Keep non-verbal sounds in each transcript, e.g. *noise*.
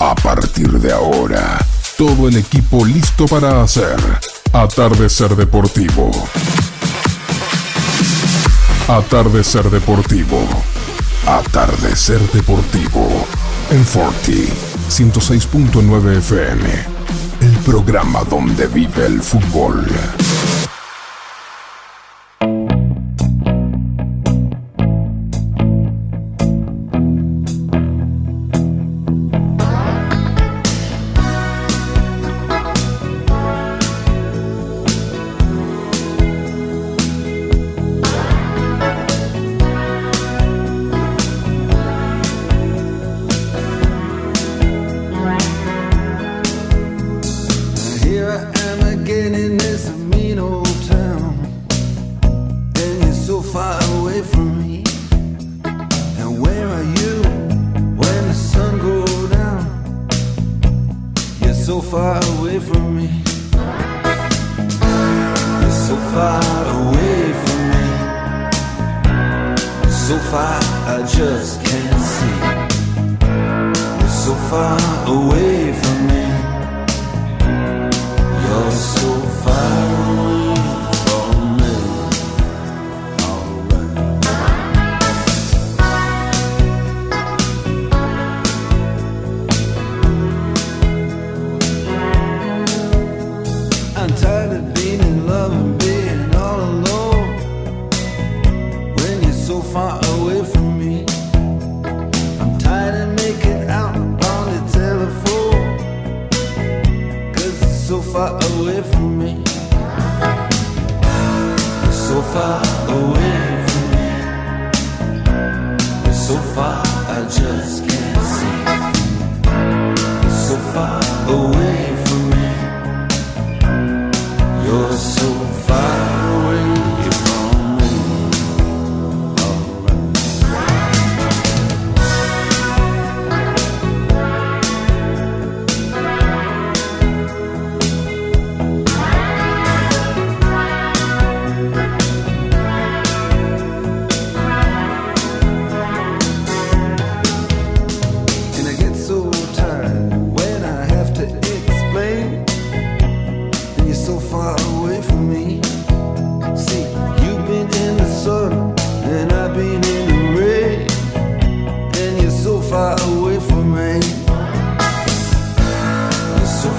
A partir de ahora, todo el equipo listo para hacer Atardecer Deportivo. Atardecer Deportivo. Atardecer Deportivo. En Forti, 106.9 FM. El programa donde vive el fútbol.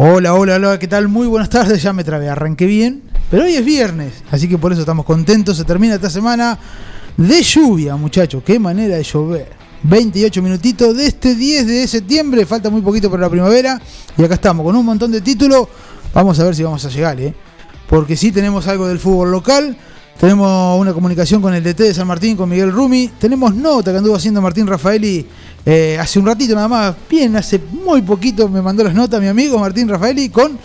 Hola, hola, hola, ¿qué tal? Muy buenas tardes, ya me trabé, arranqué bien, pero hoy es viernes, así que por eso estamos contentos, se termina esta semana de lluvia, muchachos, qué manera de llover. 28 minutitos de este 10 de septiembre, falta muy poquito para la primavera, y acá estamos con un montón de títulos, vamos a ver si vamos a llegar, ¿eh? Porque sí tenemos algo del fútbol local, tenemos una comunicación con el DT de San Martín, con Miguel Rumi, tenemos nota que anduvo haciendo Martín Rafaeli eh, hace un ratito nada más, bien, hace muy poquito me mandó las notas mi amigo Martín Rafaeli con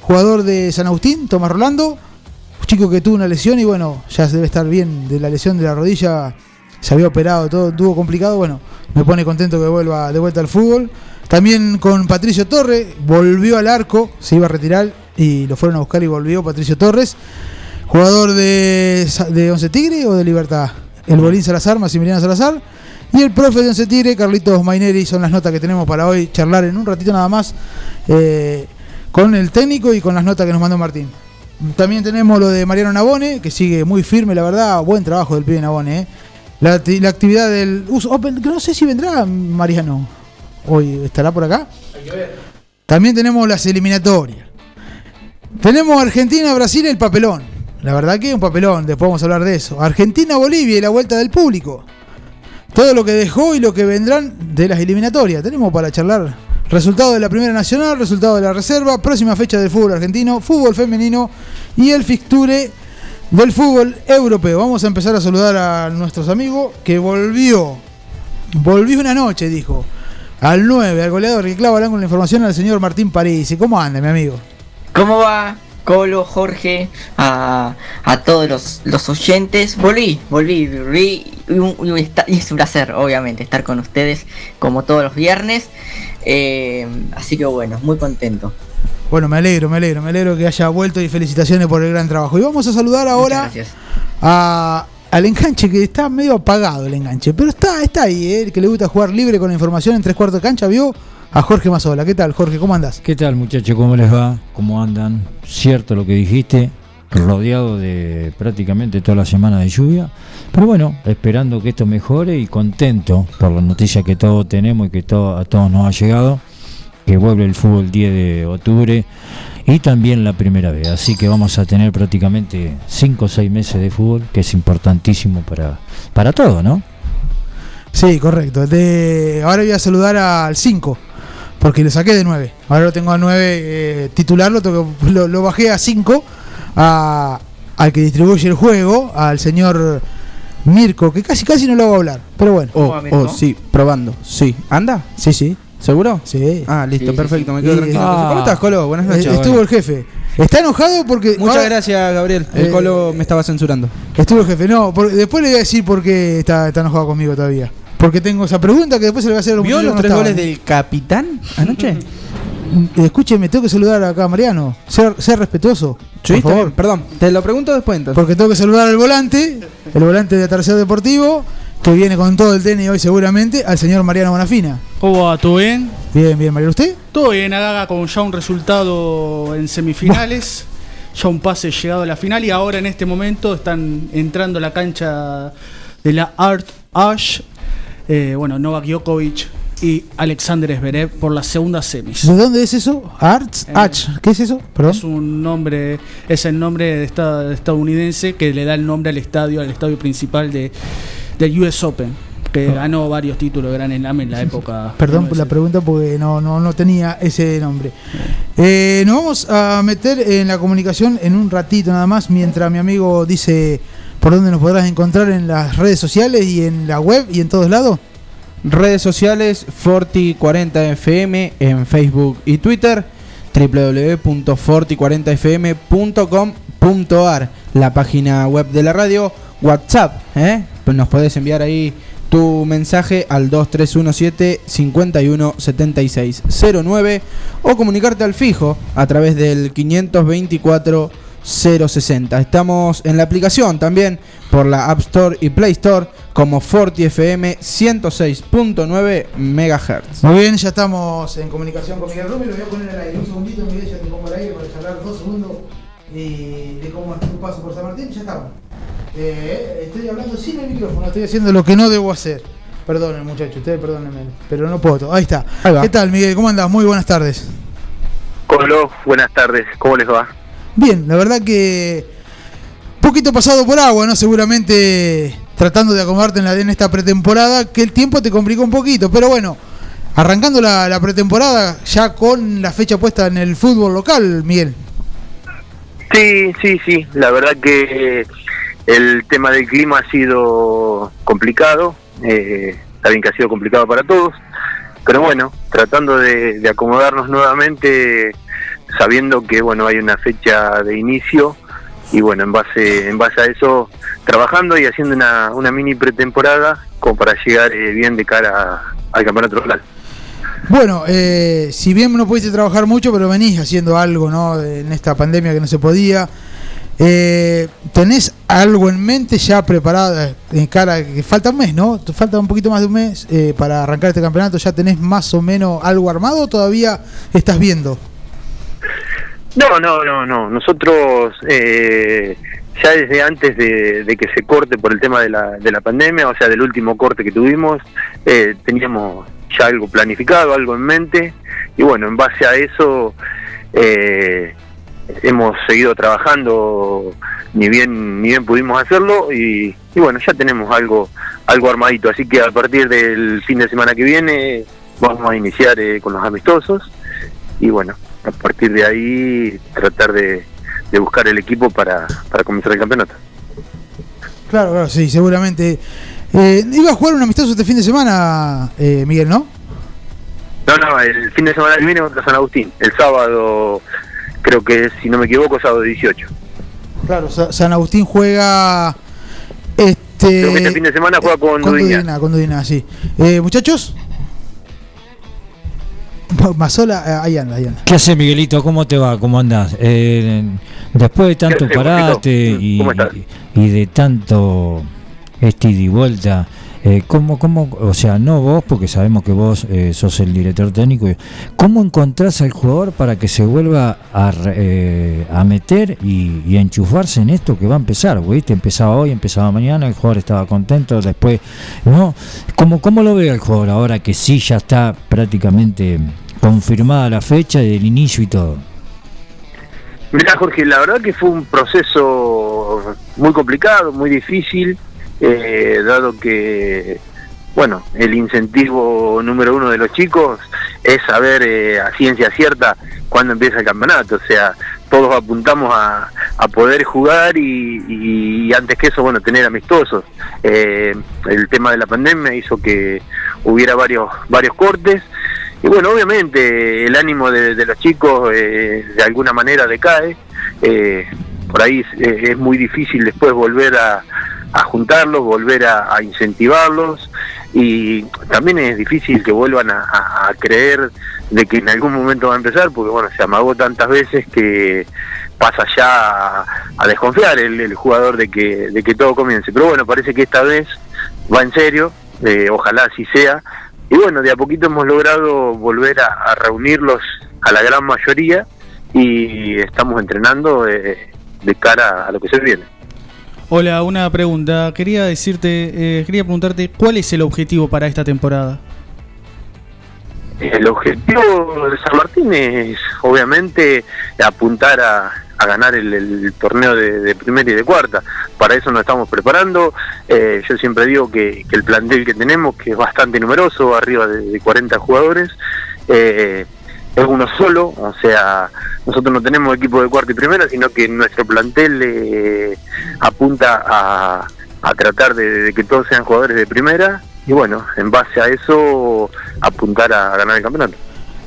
jugador de San Agustín, Tomás Rolando, un chico que tuvo una lesión y bueno, ya debe estar bien de la lesión de la rodilla, se había operado, todo tuvo complicado, bueno, me pone contento que vuelva de vuelta al fútbol. También con Patricio Torres, volvió al arco, se iba a retirar y lo fueron a buscar y volvió Patricio Torres, jugador de, de Once Tigre o de Libertad, el Bolín Salazar, Maximiliano Salazar. Y el profe de Once Tigre, Carlitos Maineri, son las notas que tenemos para hoy, charlar en un ratito nada más eh, con el técnico y con las notas que nos mandó Martín. También tenemos lo de Mariano Nabone, que sigue muy firme, la verdad, buen trabajo del pibe Nabone. eh. La, la actividad del Open, que no sé si vendrá Mariano hoy, estará por acá. También tenemos las eliminatorias. Tenemos Argentina, Brasil, el papelón. La verdad que es un papelón, después vamos a hablar de eso. Argentina, Bolivia y la vuelta del público todo lo que dejó y lo que vendrán de las eliminatorias. Tenemos para charlar resultado de la Primera Nacional, resultado de la Reserva, próxima fecha del fútbol argentino, fútbol femenino y el fixture del fútbol europeo. Vamos a empezar a saludar a nuestros amigos que volvió, volvió una noche, dijo, al 9, al goleador que clava el ángulo de información al señor Martín París. ¿Cómo anda, mi amigo? ¿Cómo va? Colo, Jorge, a, a todos los, los oyentes. Volví, volví, volví y, un- y un- y es un placer, obviamente, estar con ustedes como todos los viernes. Eh, así que bueno, muy contento. Bueno, me alegro, me alegro, me alegro que haya vuelto y felicitaciones por el gran trabajo. Y vamos a saludar ahora a- al enganche que está medio apagado el enganche, pero está, está ahí, ¿eh? el que le gusta jugar libre con la información en tres cuartos de cancha, vio a Jorge Mazola. ¿Qué tal, Jorge? ¿Cómo andás? ¿Qué tal muchachos? ¿Cómo les va? ¿Cómo andan? Cierto lo que dijiste, rodeado de prácticamente toda la semana de lluvia. Pero bueno, esperando que esto mejore y contento por la noticia que todos tenemos y que todo, a todos nos ha llegado, que vuelve el fútbol el 10 de octubre y también la primera vez. Así que vamos a tener prácticamente 5 o 6 meses de fútbol, que es importantísimo para, para todo, ¿no? Sí, correcto. De, ahora voy a saludar al 5, porque lo saqué de 9. Ahora lo tengo a 9 eh, titular, lo, tengo- *laughs* lo, lo bajé a 5 a- al que distribuye el juego, al señor Mirko, que casi casi no lo hago hablar. Pero bueno, Oh, oh, sí, probando. Sí. ¿Anda? sí, sí, ¿Seguro? sí. Ah, listo, Sí, perfecto, sí. me quedo tranquilo. Ah. ¿Cómo estás, Colo? Buenas Eh, noches. estuvo el jefe. Está enojado porque... Muchas ahora- gracias, Gabriel. El Eh, Colo me estaba censurando. Estuvo el jefe, no, por- después le voy a decir por qué está, está enojado conmigo todavía. Porque tengo esa pregunta que después se le voy a hacer a los ¿Vio los tres goles del capitán anoche? Mm, Escúcheme, tengo que saludar acá a Mariano. Ser, ser respetuoso. Sí, por favor. perdón. Te lo pregunto después entonces. Porque tengo que saludar al volante, el volante de Tercer Deportivo, que viene con todo el tenis hoy seguramente, al señor Mariano Bonafina. ¿Cómo va? ¿Todo bien? Bien, bien, Mariano. ¿Usted? Todo bien, acá con ya un resultado en semifinales, ya un pase llegado a la final y ahora en este momento están entrando a la cancha de la Art Ash, eh, bueno, Novak Djokovic y Alexander Zverev por la segunda semis. ¿De dónde es eso? Arts, Eh, ¿qué es eso? Perdón. Es un nombre, es el nombre de esta- estadounidense que le da el nombre al estadio, al estadio principal de, del US Open, que ganó varios títulos de Gran Slam en la época. Perdón por la 1970. pregunta porque no, no, no tenía ese nombre. Eh, nos vamos a meter en la comunicación en un ratito nada más, mientras mi amigo dice por dónde nos podrás encontrar en las redes sociales y en la web y en todos lados. Redes sociales Forti40FM en Facebook y Twitter www.forti40fm.com.ar La página web de la radio WhatsApp, ¿eh? Pues nos podés enviar ahí tu mensaje al 2317 51 76 09 o comunicarte al fijo a través del 524 060. Estamos en la aplicación también por la App Store y Play Store como Forti FM 106.9 MHz. Muy bien, ya estamos en comunicación con Miguel Rubio. Lo voy a poner al aire. Un segundito, Miguel, ya te pongo al aire para charlar dos segundos y de cómo es tu paso por San Martín. Ya estamos. Eh, estoy hablando sin el micrófono, estoy haciendo lo que no debo hacer. Perdonen, muchachos, ustedes perdónenme, pero no puedo. Ahí está. Ahí. ¿Qué tal, Miguel? ¿Cómo andas? Muy buenas tardes. Colo, buenas tardes, ¿cómo les va? Bien, la verdad que poquito pasado por agua, ¿no? Seguramente tratando de acomodarte en, la, en esta pretemporada, que el tiempo te complicó un poquito, pero bueno, arrancando la, la pretemporada ya con la fecha puesta en el fútbol local, Miguel. Sí, sí, sí, la verdad que el tema del clima ha sido complicado, eh, está bien que ha sido complicado para todos, pero bueno, tratando de, de acomodarnos nuevamente, sabiendo que bueno hay una fecha de inicio y bueno en base en base a eso trabajando y haciendo una, una mini pretemporada como para llegar eh, bien de cara a- al campeonato local. Bueno, eh, si bien no pudiste trabajar mucho, pero venís haciendo algo, ¿no? En esta pandemia que no se podía. Eh, ¿Tenés algo en mente ya preparado en cara? Que falta un mes, ¿no? Falta un poquito más de un mes eh, para arrancar este campeonato. ¿Ya tenés más o menos algo armado o todavía estás viendo? No, no, no, no. Nosotros eh, ya desde antes de, que se corte por el tema de la, de la pandemia, o sea, del último corte que tuvimos, eh, teníamos ya algo planificado, algo en mente, y bueno, en base a eso eh, hemos seguido trabajando ni bien ni bien pudimos hacerlo. Y, y bueno, ya tenemos algo algo armadito, así que a partir del fin de semana que viene vamos a iniciar eh, con los amistosos. Y bueno, a partir de ahí tratar de, de buscar el equipo para, para comenzar el campeonato. Claro, claro, sí, seguramente. Eh, iba a jugar un amistoso este fin de semana, eh, Miguel, ¿no? No, no, el fin de semana que viene contra San Agustín, el sábado, creo que si no me equivoco, sábado 18. Claro, Sa- San Agustín juega. Este, Creo que este fin de semana juega con. Dudiña, con Dudiña, sí. Eh, Muchachos. Mazola, eh, ahí anda, ahí anda. ¿Qué hace Miguelito? ¿Cómo te va? ¿Cómo andás? Eh, después de tanto haces, parate y, de tanto este ida y vuelta, eh, ¿cómo, cómo, o sea, no vos, porque sabemos que vos eh, sos el director técnico, ¿cómo encontrás al jugador para que se vuelva a, re- eh, a meter y, y a enchufarse en esto que va a empezar? ¿viste? Empezaba hoy, empezaba mañana, el jugador estaba contento, después, ¿no? ¿Cómo, cómo lo ve el jugador ahora que sí ya está prácticamente confirmada la fecha del inicio y todo? Mirá, Jorge, la verdad que fue un proceso muy complicado, muy difícil, eh, dado que, bueno, el incentivo número uno de los chicos es saber eh, a ciencia cierta cuándo empieza el campeonato. O sea, todos apuntamos a, a poder jugar y, y antes que eso, bueno, tener amistosos. Eh, el tema de la pandemia hizo que hubiera varios, varios cortes. Y bueno, obviamente el ánimo de, los chicos eh, de alguna manera decae. Eh, por ahí es, muy difícil después volver a, juntarlos, volver a, incentivarlos. Y también es difícil que vuelvan a, creer de que en algún momento va a empezar, porque bueno, se amagó tantas veces que pasa ya a, desconfiar el, el jugador de que, de que todo comience. Pero bueno, parece que esta vez va en serio, eh, ojalá así sea. Y bueno, de a poquito hemos logrado volver a, a reunirlos a la gran mayoría y estamos entrenando eh, de cara a lo que se viene. Hola, una pregunta. Quería decirte, eh, quería preguntarte cuál es el objetivo para esta temporada. El objetivo de San Martín es obviamente apuntar a, a ganar el, torneo de, primera y de cuarta. Para eso nos estamos preparando. Eh, yo siempre digo que, el plantel que tenemos, que es bastante numeroso, arriba de, de 40 jugadores, eh, es uno solo. O sea, nosotros no tenemos equipo de cuarta y primera, sino que nuestro plantel eh, apunta a, tratar de que todos sean jugadores de primera. Y bueno, en base a eso, apuntar a ganar el campeonato.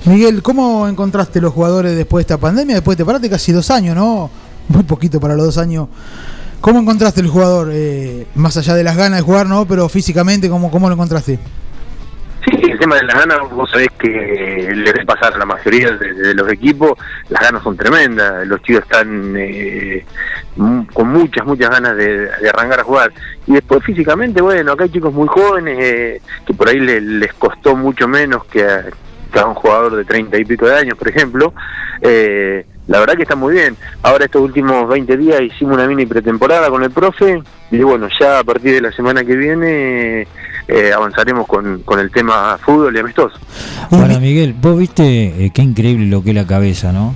Miguel, ¿cómo encontraste los jugadores después de esta pandemia? Después te paraste casi dos años, ¿no? Muy poquito para los dos años. ¿Cómo encontraste el jugador? Eh, más allá de las ganas de jugar, ¿no? Pero físicamente, ¿cómo, cómo lo encontraste? Sí, el tema de las ganas, vos sabés que le debe pasar a la mayoría de, los equipos, las ganas son tremendas, los chicos están eh, con muchas, muchas ganas de, arrancar a jugar. Y después físicamente, bueno, acá hay chicos muy jóvenes eh, que por ahí le- les costó mucho menos que a, a un jugador de treinta y pico de años, por ejemplo. Eh, la verdad que está muy bien. Ahora estos últimos 20 días hicimos una mini pretemporada con el profe y bueno, ya a partir de la semana que viene eh, avanzaremos con, con el tema fútbol y amistoso. Ahora, Miguel, vos viste eh, qué increíble lo que es la cabeza, ¿no?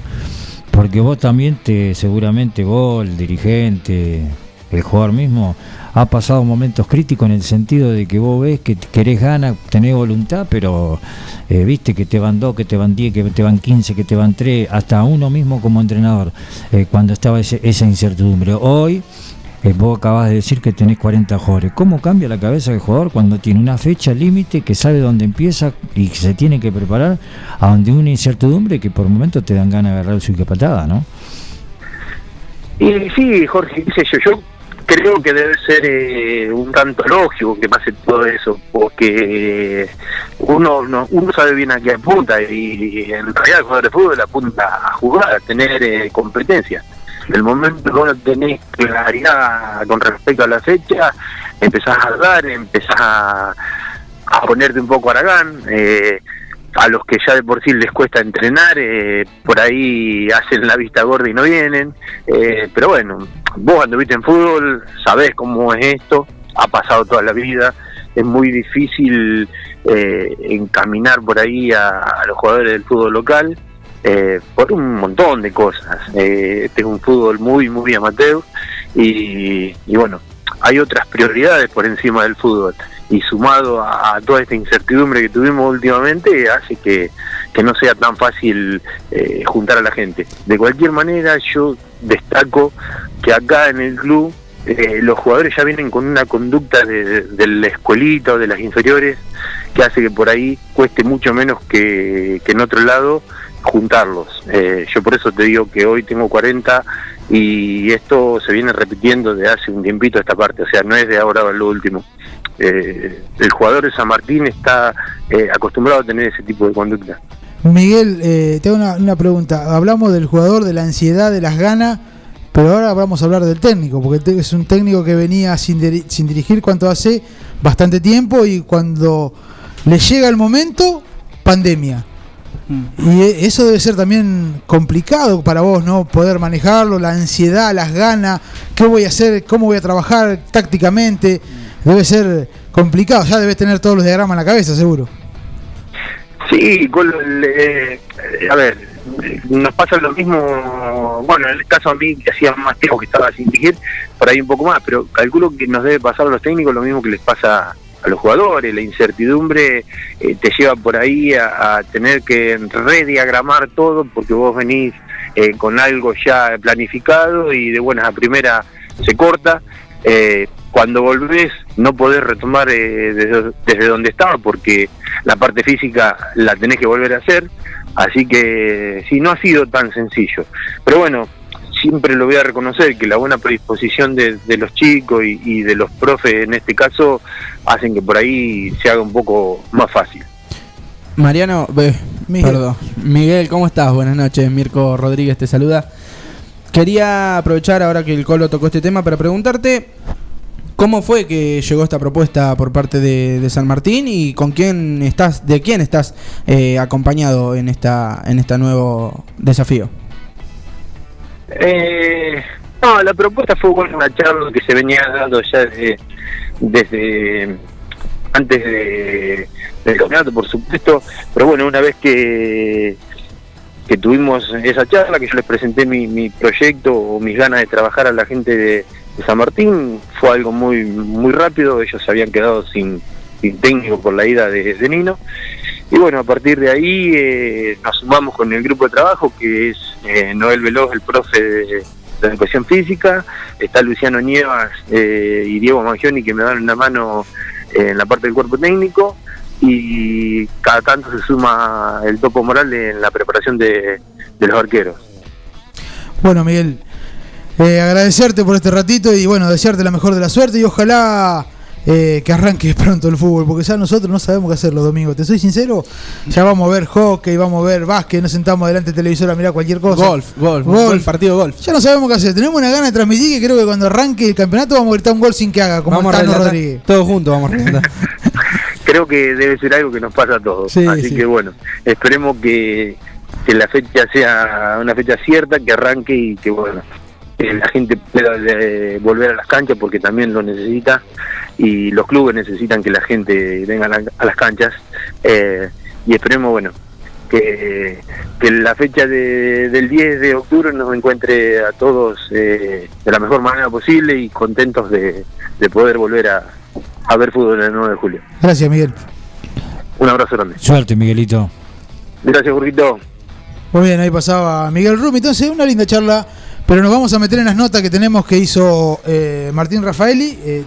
Porque vos también te, seguramente vos, el dirigente, el jugador mismo, ha pasado momentos críticos en el sentido de que vos ves que querés ganas, tenés voluntad, pero eh, viste que te van dos, que te van diez, que te van quince, que te van tres, hasta uno mismo como entrenador, eh, cuando estaba esa incertidumbre. Hoy eh, vos acabas de decir que tenés 40 jugadores. ¿Cómo cambia la cabeza del jugador cuando tiene una fecha límite que sabe dónde empieza y que se tiene que preparar a donde una incertidumbre que por momentos te dan ganas de agarrar su patada, ¿no? Y sí, Jorge, qué sé yo, yo creo que debe ser eh, un tanto lógico que pase todo eso, porque eh, uno no, uno sabe bien a qué apunta y, en realidad el jugador de fútbol apunta a jugar, a tener eh, competencia. En el momento que uno tenés claridad con respecto a la fecha, empezás a dar, empezás a, a ponerte un poco aragán. Eh, a los que ya de por sí les cuesta entrenar, eh, por ahí hacen la vista gorda y no vienen. Eh, pero bueno, vos anduviste en fútbol, sabés cómo es esto, ha pasado toda la vida, es muy difícil eh, encaminar por ahí a, los jugadores del fútbol local. eh, por un montón de cosas. Eh, este es un fútbol muy, muy amateur y, y bueno, hay otras prioridades por encima del fútbol y sumado a, toda esta incertidumbre que tuvimos últimamente hace que, que no sea tan fácil eh, juntar a la gente. De cualquier manera yo destaco que acá en el club eh, los jugadores ya vienen con una conducta de, de la escuelita o de las inferiores que hace que por ahí cueste mucho menos que, que en otro lado juntarlos. Eh, yo por eso te digo que hoy tengo 40 y esto se viene repitiendo de hace un tiempito esta parte, o sea, no es de ahora a lo último. Eh, el jugador de San Martín está eh, acostumbrado a tener ese tipo de conducta. Miguel, eh, te una, una pregunta. Hablamos del jugador, de la ansiedad, de las ganas, pero ahora vamos a hablar del técnico, porque es un técnico que venía sin, diri- sin dirigir cuanto hace bastante tiempo y cuando le llega el momento, pandemia. Y e- eso debe ser también complicado para vos, ¿no? Poder manejarlo, la ansiedad, las ganas, qué voy a hacer, cómo voy a trabajar tácticamente. Debe ser complicado, ya debes tener todos los diagramas en la cabeza, seguro. Sí, eh, a ver, nos pasa lo mismo, bueno, en el caso a mí que hacía más tiempo que estaba sin dirigir, por ahí un poco más, pero calculo que nos debe pasar a los técnicos lo mismo que les pasa a los jugadores, la incertidumbre eh, te lleva por ahí a, tener que rediagramar todo porque vos venís eh, con algo ya planificado y de buenas a primera se corta. Eh, cuando volvés no podés retomar eh, desde, desde donde estaba porque la parte física la tenés que volver a hacer, así que sí, no ha sido tan sencillo. Pero bueno, siempre lo voy a reconocer que la buena predisposición de, de los chicos y, y de los profes en este caso hacen que por ahí se haga un poco más fácil. Mariano, ve, Miguel. perdón. Miguel, ¿cómo estás? Buenas noches. Mirko Rodríguez te saluda. Quería aprovechar ahora que el Colo tocó este tema para preguntarte cómo fue que llegó esta propuesta por parte de, de San Martín y con quién estás, de quién estás eh, acompañado en esta, en este nuevo desafío. Eh, no, la propuesta fue una charla que se venía dando ya desde, desde antes de, del campeonato, por supuesto, pero bueno, una vez que, que tuvimos esa charla, que yo les presenté mi, mi proyecto o mis ganas de trabajar a la gente de, de San Martín, fue algo muy muy rápido, ellos se habían quedado sin, sin técnico por la ida de, de Nino, y bueno, a partir de ahí eh, nos sumamos con el grupo de trabajo, que es eh, Noel Veloz, el profe de, de educación física, está Luciano Nievas eh, y Diego Mangioni, que me dan una mano eh, en la parte del cuerpo técnico, y cada tanto se suma el Topo Morales en la preparación de, de los arqueros. Bueno, Miguel, Eh, agradecerte por este ratito y bueno, desearte la mejor de la suerte y ojalá eh, que arranque *laughs* pronto el fútbol, porque ya nosotros no sabemos qué hacer los domingos. Te soy sincero, ya vamos a ver hockey, vamos a ver básquet, nos sentamos delante del televisor a mirar cualquier cosa. Golf, golf, Golf. golf, partido de golf. Ya no sabemos qué hacer. Tenemos una gana de transmitir que creo que cuando arranque el campeonato vamos a gritar un gol sin que haga, como Vamos Tano Rodríguez. todos juntos vamos a relatar. *laughs* Creo que debe ser algo que nos pasa a todos. Sí, Así sí. que bueno, esperemos que, que la fecha sea una fecha cierta, que arranque y que bueno, que la gente pueda eh, volver a las canchas porque también lo necesita y los clubes necesitan que la gente venga a, la- a las canchas eh, y esperemos bueno que, que la fecha de- del 10 de octubre nos encuentre a todos eh, de la mejor manera posible y contentos de, de poder volver a, a ver fútbol el 9 de julio. Gracias, Miguel. Un abrazo grande. Suerte, Miguelito. Gracias, Jorgito. Muy bien, ahí pasaba Miguel Rumi. Entonces, una linda charla, pero nos vamos a meter en las notas que tenemos que hizo eh, Martín Rafaeli, eh,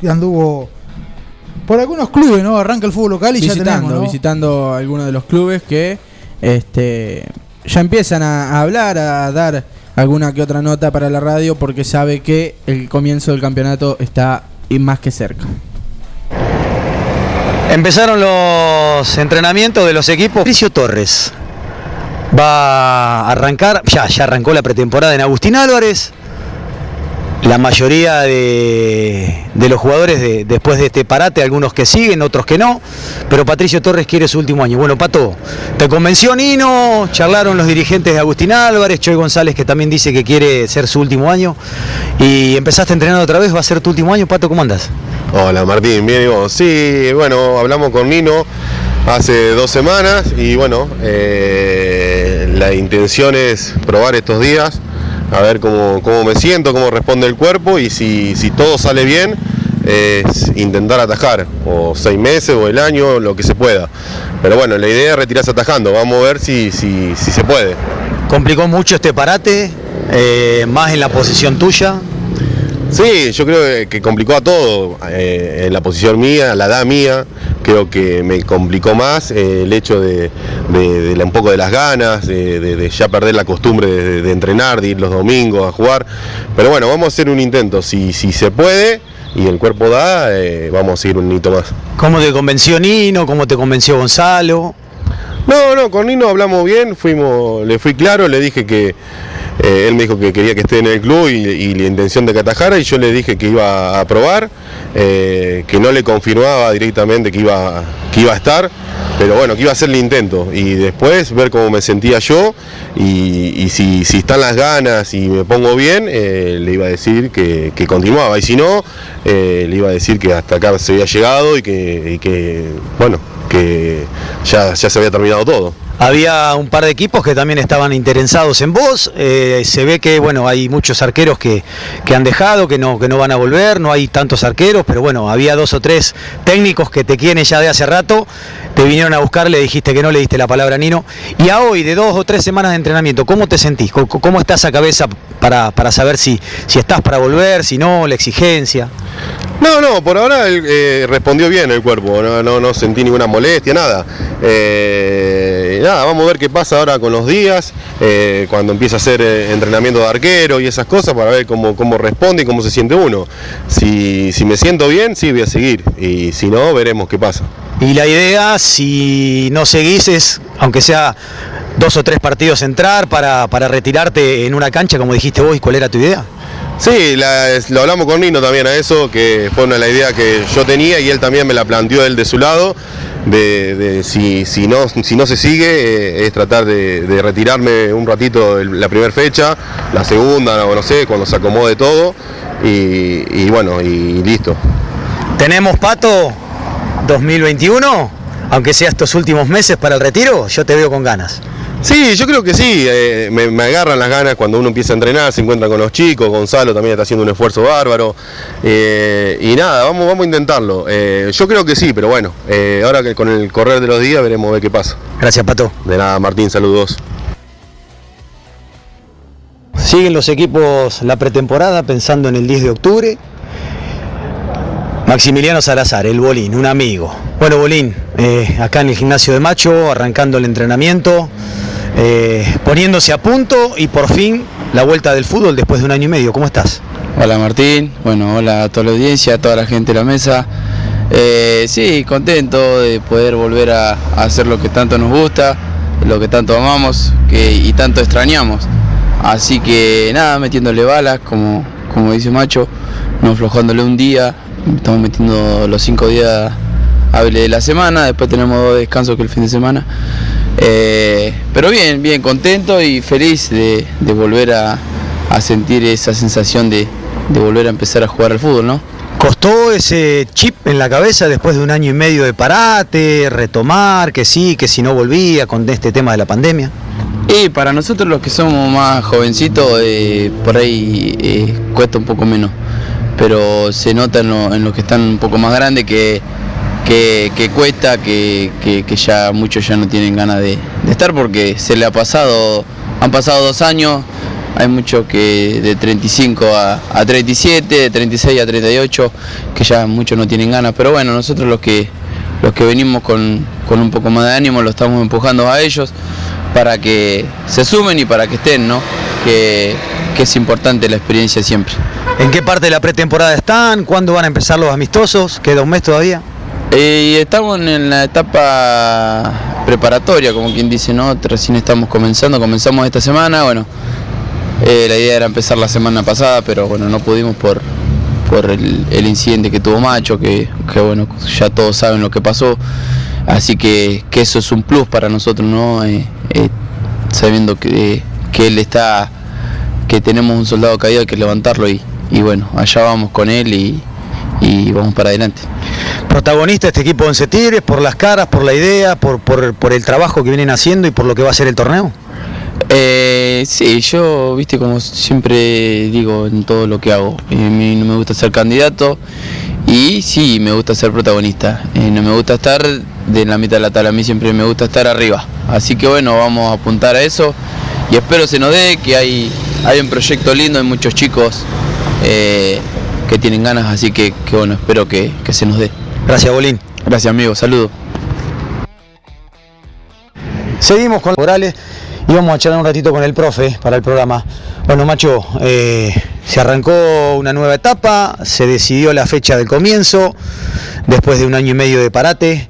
que anduvo por algunos clubes, ¿no? Arranca el fútbol local y ya visitando, tenemos, ¿no? visitando algunos de los clubes que este ya empiezan a, a hablar, a dar alguna que otra nota para la radio porque sabe que el comienzo del campeonato está más que cerca. Empezaron los entrenamientos de los equipos. Patricio Torres va a arrancar, ya, ya arrancó la pretemporada en Agustín Álvarez. La mayoría de, los jugadores de- después de este parate, algunos que siguen, otros que no, pero Patricio Torres quiere su último año. Bueno, Pato, ¿te convenció Nino? Charlaron los dirigentes de Agustín Álvarez, Choy González que también dice que quiere ser su último año. Y empezaste a entrenar otra vez, va a ser tu último año, Pato, ¿cómo andas? Hola Martín, bien y vos. Sí, bueno, hablamos con Nino hace dos semanas y bueno, eh, la intención es probar estos días, a ver cómo, cómo me siento, cómo responde el cuerpo y si, si todo sale bien, es intentar atajar, o seis meses o el año, lo que se pueda. Pero bueno, la idea es retirarse atajando, vamos a ver si, si, si se puede. Complicó mucho este parate, eh, más en la posición tuya. Sí, yo creo que- complicó a todo, eh, en la posición mía, la edad mía, creo que me complicó más eh, el hecho de, de- de la- un poco de las ganas, de, ya perder la costumbre de, entrenar, de ir los domingos a jugar, pero bueno, vamos a hacer un intento, si, si se puede y el cuerpo da, eh, vamos a seguir un hito más. ¿Cómo te convenció Nino? ¿Cómo te convenció Gonzalo? No, no, con Nino hablamos bien, fuimos, le fui claro, le dije que eh, él me dijo que quería que esté en el club y, la intención de que atajara y yo le dije que iba a probar, eh, que no le confirmaba directamente que iba, que iba a estar, pero bueno, que iba a hacer el intento y después ver cómo me sentía yo y, si, si están las ganas y me pongo bien, eh, le iba a decir que, que continuaba y si no, le iba a decir que hasta acá se había llegado y que, que, bueno, que ya, ya se había terminado todo. Había un par de equipos que también estaban interesados en vos. eh, se ve que bueno, hay muchos arqueros que, que han dejado, que no, que no van a volver, no hay tantos arqueros, pero bueno, había dos o tres técnicos que te quieren ya de hace rato. Te vinieron a buscar, le dijiste que no, le diste la palabra a Nino. Y a hoy, de dos o tres semanas de entrenamiento, ¿cómo te sentís? ¿Cómo, cómo está esa cabeza para, para saber si, si estás para volver, si no, la exigencia? No, no, por ahora eh, respondió bien el cuerpo, no, no, no sentí ninguna molestia, nada. Eh, vamos a ver qué pasa ahora con los días, eh, cuando empieza a hacer eh, entrenamiento de arquero y esas cosas, para ver cómo, cómo responde y cómo se siente uno. Si, si me siento bien, sí, voy a seguir, y si no, veremos qué pasa. Y la idea, si no seguís, es, aunque sea dos o tres partidos, entrar para, para retirarte en una cancha, como dijiste vos, ¿y ¿cuál era tu idea? Sí, la- lo hablamos con Nino también a eso, que fue una la idea que yo tenía y él también me la planteó él de su lado, de, de si, si, no, si no se sigue, eh, es tratar de, de retirarme un ratito la primera fecha, la segunda, o no sé, cuando se acomode todo, y, y bueno, y listo. ¿Tenemos Pato 2021? Aunque sea estos últimos meses para el retiro, yo te veo con ganas. Sí, yo creo que sí, eh, me, me agarran las ganas cuando uno empieza a entrenar, se encuentra con los chicos, Gonzalo también está haciendo un esfuerzo bárbaro, eh, y nada, vamos, vamos a intentarlo. Eh, yo creo que sí, pero bueno, ahora que con el correr de los días veremos a ver qué pasa. Gracias, Pato. De nada, Martín, saludos. Siguen los equipos la pretemporada pensando en el 10 de octubre. Maximiliano Salazar, el Bolín, un amigo. Bueno, Bolín, eh, acá en el gimnasio de Macho, arrancando el entrenamiento, eh, poniéndose a punto y por fin la vuelta del fútbol después de un año y medio. ¿Cómo estás? Hola Martín, bueno, hola a toda la audiencia, a toda la gente de la mesa. Eh, sí, contento de poder volver a, hacer lo que tanto nos gusta, lo que tanto amamos y tanto extrañamos. Así que nada, metiéndole balas, como, como dice Macho, no aflojándole un día, estamos metiendo los cinco días hábiles de la semana, después tenemos dos descansos que el fin de semana. Eh, pero bien, bien, contento y feliz de, de volver a, a sentir esa sensación de, de volver a empezar a jugar al fútbol, ¿no? ¿Costó ese chip en la cabeza después de un año y medio de parate, retomar, que sí, que si no volvía con este tema de la pandemia? Y para nosotros los que somos más jovencitos, eh, por ahí eh, cuesta un poco menos. Pero se nota en, lo- en los que están un poco más grandes que, que, cuesta, que, que- ya muchos ya no tienen ganas de, de estar porque se le ha pasado, han pasado dos años, hay muchos que de 35 a, a 37, de 36 a 38, que ya muchos no tienen ganas. Pero bueno, nosotros los que, los que venimos con, con un poco más de ánimo lo estamos empujando a ellos para que se sumen y para que estén, ¿no? Que, que es importante la experiencia siempre. ¿En qué parte de la pretemporada están? ¿Cuándo van a empezar los amistosos? ¿Queda un mes todavía? Eh, estamos en la etapa preparatoria, como quien dice, ¿no? Recién estamos comenzando, comenzamos esta semana, bueno, eh, la idea era empezar la semana pasada, pero bueno, no pudimos por, por el, el incidente que tuvo Macho, que, que, bueno, ya todos saben lo que pasó, así que, que eso es un plus para nosotros, ¿no? Eh, eh, sabiendo que, que él está, que tenemos un soldado caído, hay que levantarlo y, y bueno, allá vamos con él y, y vamos para adelante. Protagonista este equipo de Once Tigres por las caras, por la idea, por, por, por el trabajo que vienen haciendo y por lo que va a ser el torneo. Eh, sí, yo, viste, como siempre digo en todo lo que hago, a mí no me gusta ser candidato y sí, me gusta ser protagonista. Eh, no me gusta estar de la mitad de la tabla, a mí siempre me gusta estar arriba. Así que bueno, vamos a apuntar a eso y espero se nos dé, que hay, hay un proyecto lindo, hay muchos chicos eh, que tienen ganas, así que, que bueno, espero que, que se nos dé. Gracias, Bolín. Gracias, amigo, saludos. Seguimos con Morales y vamos a charlar un ratito con el profe para el programa. Bueno, macho, eh, se arrancó una nueva etapa, se decidió la fecha del comienzo, después de un año y medio de parate.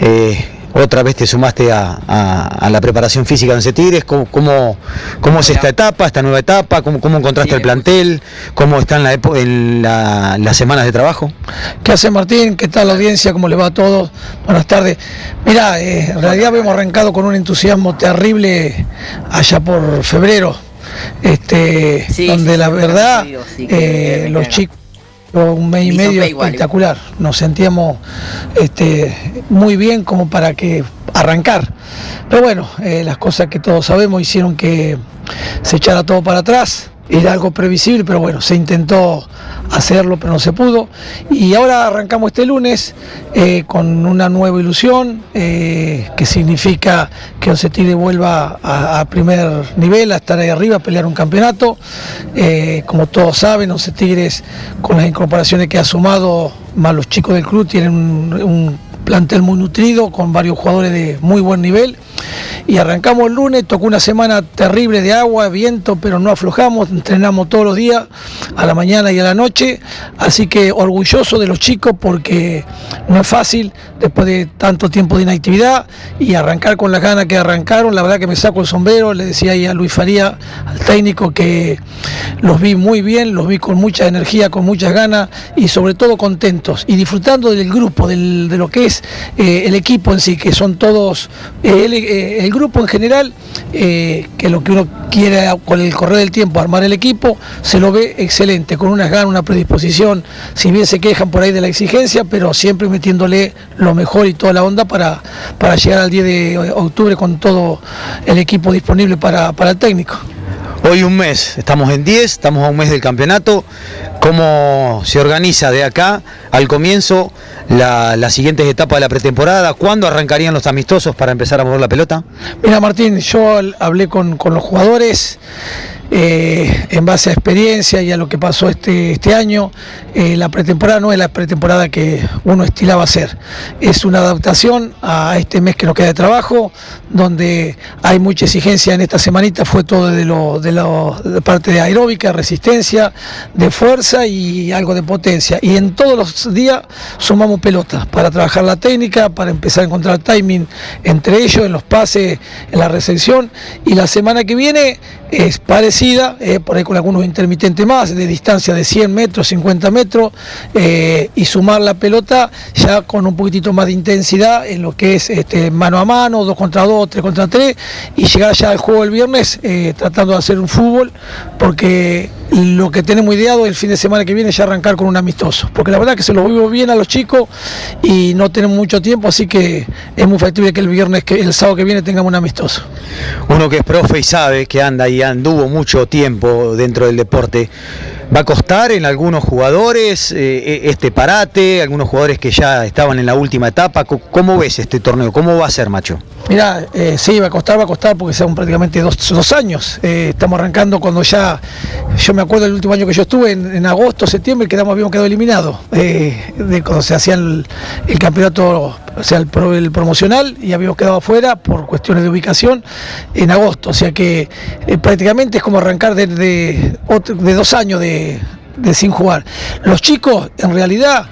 eh, otra vez te sumaste a, a- a la preparación física de Once Tigres. ¿Cómo, cómo, cómo es esta etapa, esta nueva etapa? ¿Cómo, cómo encontraste el plantel? ¿Cómo están la epo- en la- las semanas de trabajo? ¿Qué hace Martín? ¿Qué tal la audiencia? ¿Cómo le va a todos? Buenas tardes. Mira, eh, en realidad hemos arrancado con un entusiasmo terrible allá por febrero, este, Sí, donde sí, la sí, verdad sí, sí, eh, los caga. Un mes y medio espectacular. Nos sentíamos este, muy bien como para que arrancar. Pero bueno, eh, las cosas que todos sabemos hicieron que se echara todo para atrás. Era algo previsible, pero bueno, se intentó hacerlo, pero no se pudo. Y ahora arrancamos este lunes eh, con una nueva ilusión, eh, que significa que Once vuelva a, a primer nivel, a estar ahí arriba, a pelear un campeonato. Eh, como todos saben, Once Tigres, con las incorporaciones que ha sumado, más los chicos del club, tienen un plantel muy nutrido, con varios jugadores de muy buen nivel. Y arrancamos el lunes, tocó una semana terrible de agua, viento, pero no aflojamos, entrenamos todos los días, a la mañana y a la noche. Así que orgulloso de los chicos porque no es fácil después de tanto tiempo de inactividad y arrancar con las ganas que arrancaron. La verdad que me saco el sombrero, le decía ahí a Luis Faría, al técnico, que los vi muy bien, los vi con mucha energía, con muchas ganas y sobre todo contentos y disfrutando del grupo, del- de lo que es eh, el equipo en sí, que son todos, eh, eh, el grupo en general, eh, que lo que uno quiere con el correr del tiempo armar el equipo, se lo ve excelente, con unas ganas, una predisposición, si bien se quejan por ahí de la exigencia, pero siempre metiéndole lo mejor y toda la onda para, para llegar al 10 de octubre con todo el equipo disponible para, para el técnico. Hoy un mes, estamos en 10, estamos a un mes del campeonato. ¿Cómo se organiza de acá al comienzo la- las siguientes etapas de la pretemporada? ¿Cuándo arrancarían los amistosos para empezar a mover la pelota? Mira Martín, yo hablé con, con los jugadores, eh, en base a experiencia y a lo que pasó este, este año, eh, la pretemporada no es la pretemporada que uno estilaba hacer. Es una adaptación a este mes que nos queda de trabajo, donde hay mucha exigencia en esta semanita, fue todo de, lo, de, lo, parte de aeróbica, resistencia, de fuerza y algo de potencia. Y en todos los días sumamos pelotas para trabajar la técnica, para empezar a encontrar timing entre ellos, en los pases, en la recepción. Y la semana que viene es eh, por ahí con algunos intermitentes más, de distancia de 100 metros, 50 metros, eh, y sumar la pelota ya con un poquitito más de intensidad en lo que es este, mano a mano, 2 contra 2, 3 contra 3, y llegar ya al juego el viernes eh, tratando de hacer un fútbol, porque lo que tenemos ideado el fin de semana que viene es ya arrancar con un amistoso, porque la verdad que se lo vivo bien a los chicos y no tenemos mucho tiempo, así que es muy factible que el viernes, que el sábado que viene tengamos un amistoso. Uno que es profe y sabe que anda y anduvo mucho tiempo dentro del deporte. ¿Va a costar en algunos jugadores eh, este parate, algunos jugadores que ya estaban en la última etapa? ¿Cómo ves este torneo? ¿Cómo va a ser, macho? Mira, eh, sí, va a costar, va a costar porque son prácticamente dos, dos años. Eh, estamos arrancando cuando ya, yo me acuerdo del último año que yo estuve, en, agosto, septiembre, quedamos, habíamos quedado eliminados. eh, de cuando se hacía el, el campeonato, o sea, el, pro- el promocional y habíamos quedado afuera por cuestiones de ubicación en agosto. O sea que eh, prácticamente es como arrancar de, de, de dos años de, de sin jugar. Los chicos, en realidad,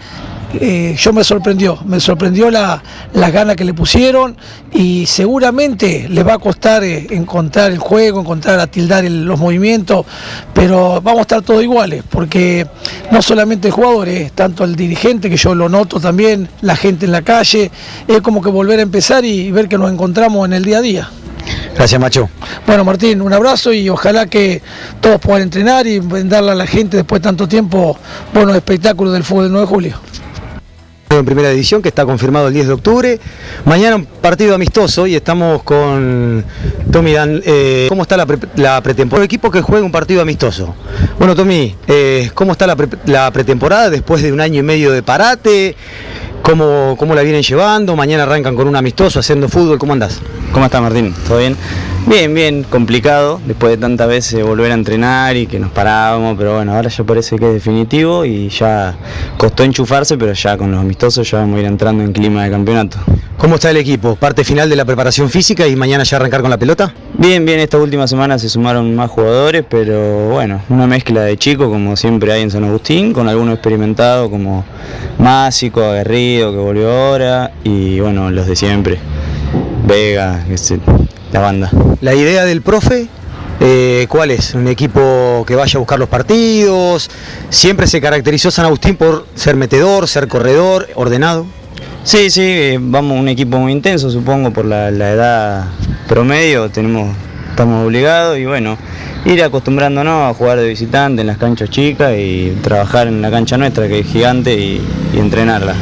eh, yo me sorprendió, me sorprendió la, las ganas que le pusieron y seguramente les va a costar eh, encontrar el juego, encontrar, atildar el- los movimientos, pero vamos a estar todos iguales, porque no solamente el jugador, es tanto el dirigente, que yo lo noto también, la gente en la calle, es como que volver a empezar y ver que nos encontramos en el día a día. Gracias, macho. Bueno, Martín, un abrazo y ojalá que todos puedan entrenar y darle a la gente después de tanto tiempo buenos espectáculos del fútbol del 9 de julio. En primera división, que está confirmado el 10 de octubre. Mañana un partido amistoso y estamos con Tommy Dan. eh, ¿Cómo está la, pre- la pretemporada? El equipo que juega un partido amistoso. Bueno, Tommy, eh, ¿cómo está la, pre- la pretemporada después de un año y medio de parate? ¿Cómo, ¿Cómo la vienen llevando? Mañana arrancan con un amistoso haciendo fútbol. ¿Cómo andás? ¿Cómo estás Martín? ¿Todo bien? Bien, bien, complicado, después de tantas veces volver a entrenar y que nos parábamos, pero bueno, ahora ya parece que es definitivo y ya costó enchufarse, pero ya con los amistosos ya vamos a ir entrando en clima de campeonato. ¿Cómo está el equipo? ¿Parte final de la preparación física y mañana ya arrancar con la pelota? Bien, bien, esta última semana se sumaron más jugadores, pero bueno, una mezcla de chicos como siempre hay en San Agustín, con algunos experimentados como Másico, Aguerrido, que volvió ahora, y bueno, los de siempre, Vega, se- la banda. La idea del profe, eh, ¿cuál es? Un equipo que vaya a buscar los partidos. Siempre se caracterizó San Agustín por ser metedor, ser corredor, ordenado. Sí, sí, eh, vamos un equipo muy intenso, supongo, por la, la edad promedio, tenemos, estamos obligados y bueno, ir acostumbrándonos a jugar de visitante en las canchas chicas y trabajar en la cancha nuestra que es gigante y, y entrenarla.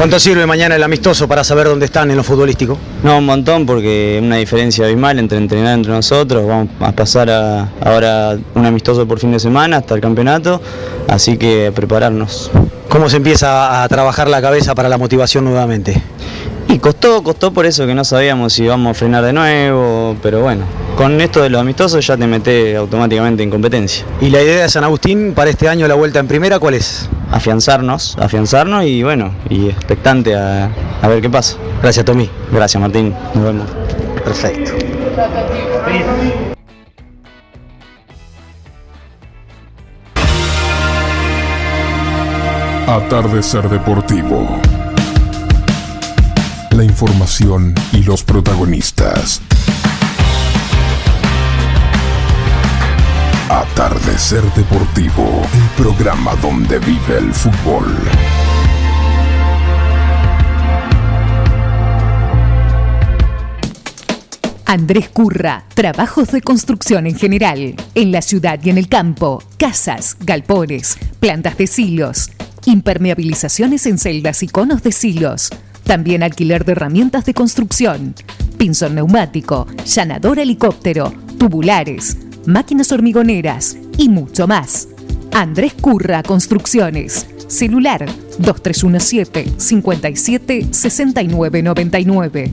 ¿Cuánto sirve mañana el amistoso para saber dónde están en lo futbolístico? No, un montón porque es una diferencia abismal entre entrenar entre nosotros, vamos a pasar a, ahora un amistoso por fin de semana hasta el campeonato, así que prepararnos. ¿Cómo se empieza a trabajar la cabeza para la motivación nuevamente? Y costó, costó por eso que no sabíamos si íbamos a frenar de nuevo, pero bueno, con esto de los amistosos ya te metes automáticamente en competencia. ¿Y la idea de San Agustín para este año la vuelta en primera cuál es? Afianzarnos, afianzarnos y bueno, y expectante a, a ver qué pasa. Gracias Tommy. Gracias Martín, nos vemos. Perfecto. Atardecer Deportivo. La información y los protagonistas. Atardecer Deportivo, el programa donde vive el fútbol. Andrés Curra, trabajos de construcción en general, en la ciudad y en el campo, casas, galpones, plantas de silos, impermeabilizaciones en celdas y conos de silos, también alquiler de herramientas de construcción, pinzón neumático, llanador helicóptero, tubulares, máquinas hormigoneras y mucho más. Andrés Curra Construcciones, celular 2317 57 69 99.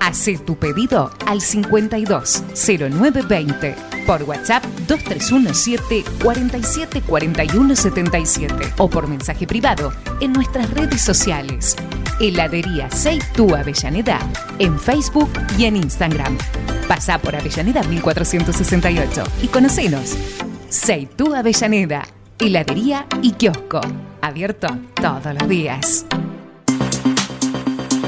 Hacé tu pedido al 52 0920 por WhatsApp 2317 47 41 77 o por mensaje privado en nuestras redes sociales. Heladería Seitú Avellaneda en Facebook y en Instagram. Pasá por Avellaneda 1468 y conocenos. Seitú Avellaneda, heladería y kiosco. Abierto todos los días.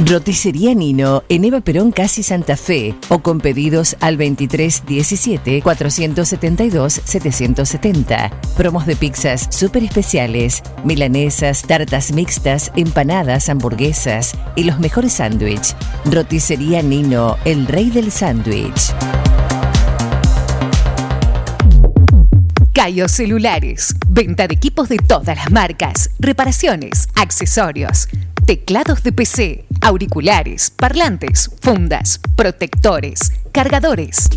Roticería Nino en Eva Perón Casi Santa Fe o con pedidos al 2317 472 770. Promos de pizzas súper especiales, milanesas, tartas mixtas, empanadas, hamburguesas y los mejores sándwiches. Roticería Nino, el rey del sándwich. Cayo Celulares. Venta de equipos de todas las marcas. Reparaciones, accesorios, teclados de PC, auriculares, parlantes, fundas, protectores, cargadores.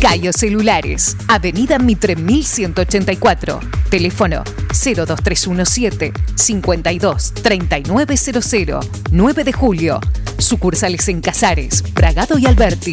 Cayo Celulares. Avenida Mitre 1184. Teléfono 02317 52 3900 9 de julio. Sucursales en Casares, Bragado y Alberti.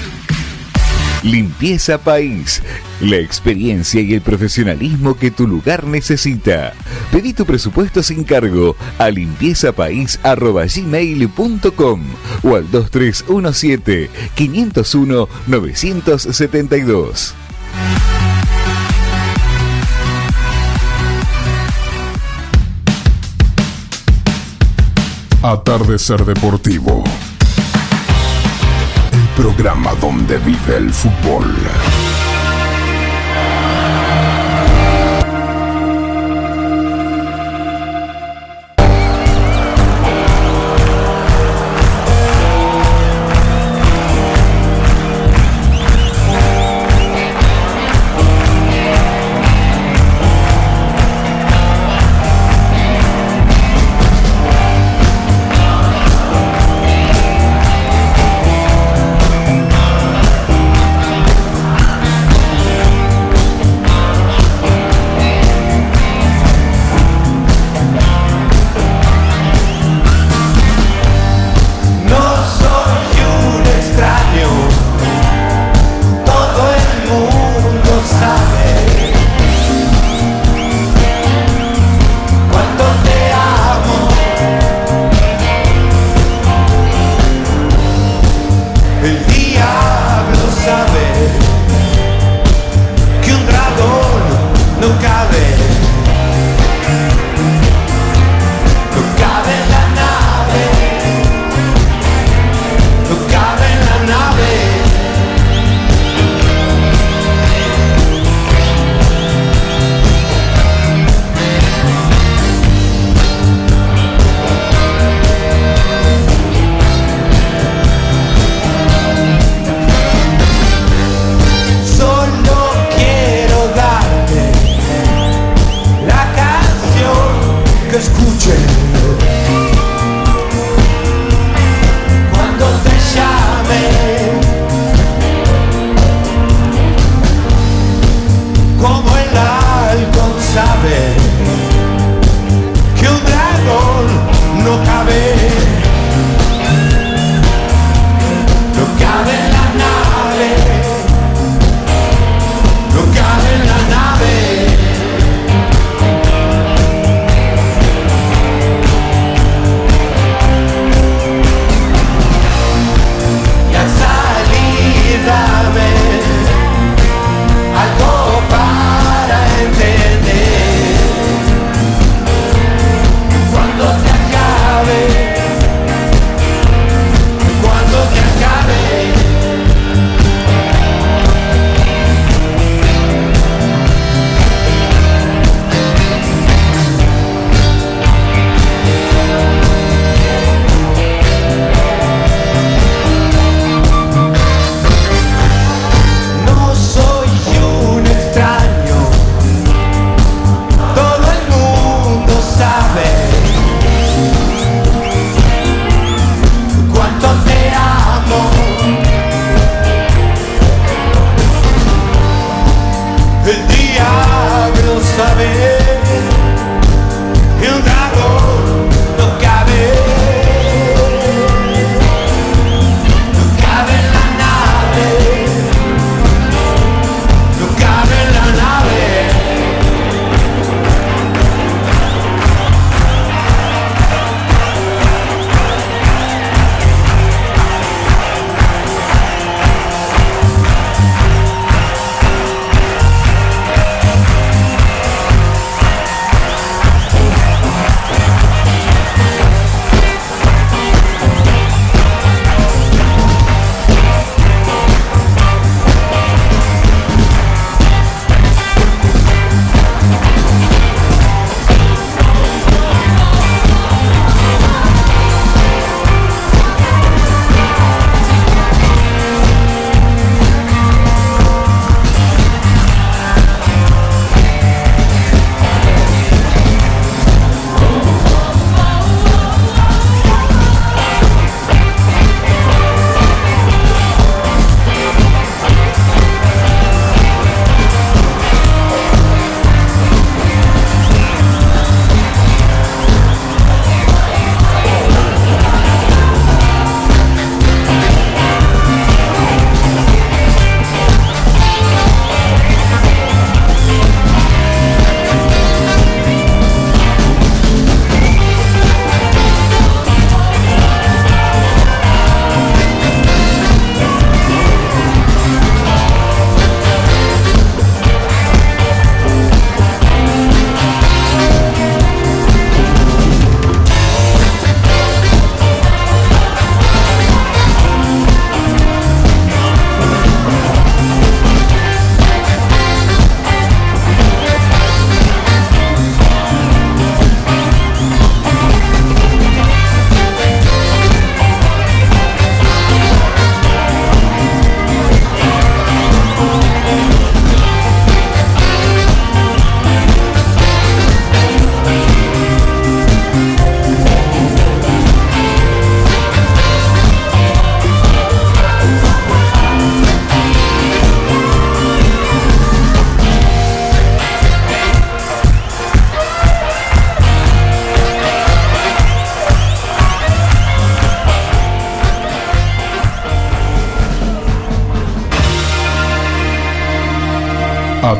Limpieza País. La experiencia y el profesionalismo que tu lugar necesita. Pedí tu presupuesto sin cargo a limpiezapais.gmail.com o al 2317 501 972. Atardecer Deportivo. Programa donde vive el fútbol.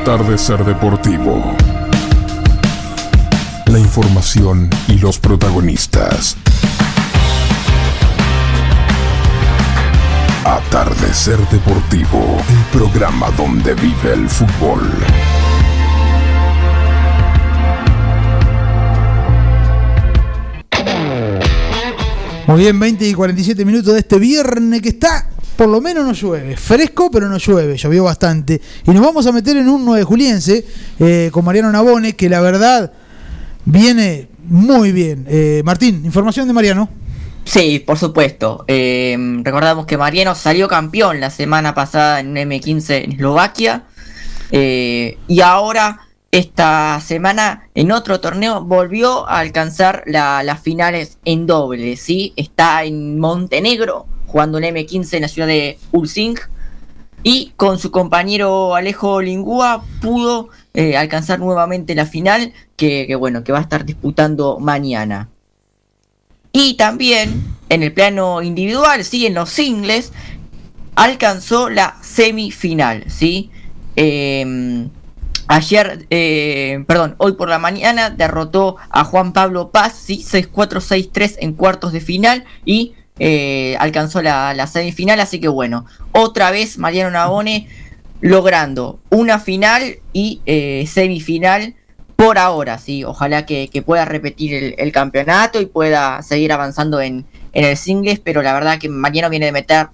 Atardecer Deportivo. La información y los protagonistas. Atardecer Deportivo, el programa donde vive el fútbol. Muy bien, 20 y 47 minutos de este viernes que está, por lo menos no llueve. Fresco, pero no llueve, llovió bastante. Y nos vamos a meter en un 9 juliense eh, con Mariano Nabone, que la verdad viene muy bien. Eh, Martín, información de Mariano. Sí, por supuesto. Eh, recordamos que Mariano salió campeón la semana pasada en un M15 en Eslovaquia. Eh, y ahora, esta semana, en otro torneo, volvió a alcanzar la- las finales en doble. ¿sí? Está en Montenegro, jugando un M15 en la ciudad de Ulsing. Y con su compañero Alejo Lingúa pudo eh, alcanzar nuevamente la final, que, bueno, que va a estar disputando mañana. Y también en el plano individual, sí, en los singles, alcanzó la semifinal, ¿sí? Eh, ayer, eh, perdón, hoy por la mañana derrotó a Juan Pablo Paz, ¿sí? 6-4, 6-3 en cuartos de final y eh, alcanzó la, semifinal, así que bueno, otra vez Mariano Navone logrando una final y eh, semifinal por ahora, sí. Ojalá que, que pueda repetir el, el campeonato y pueda seguir avanzando en, en el singles, pero la verdad que Mariano viene de meter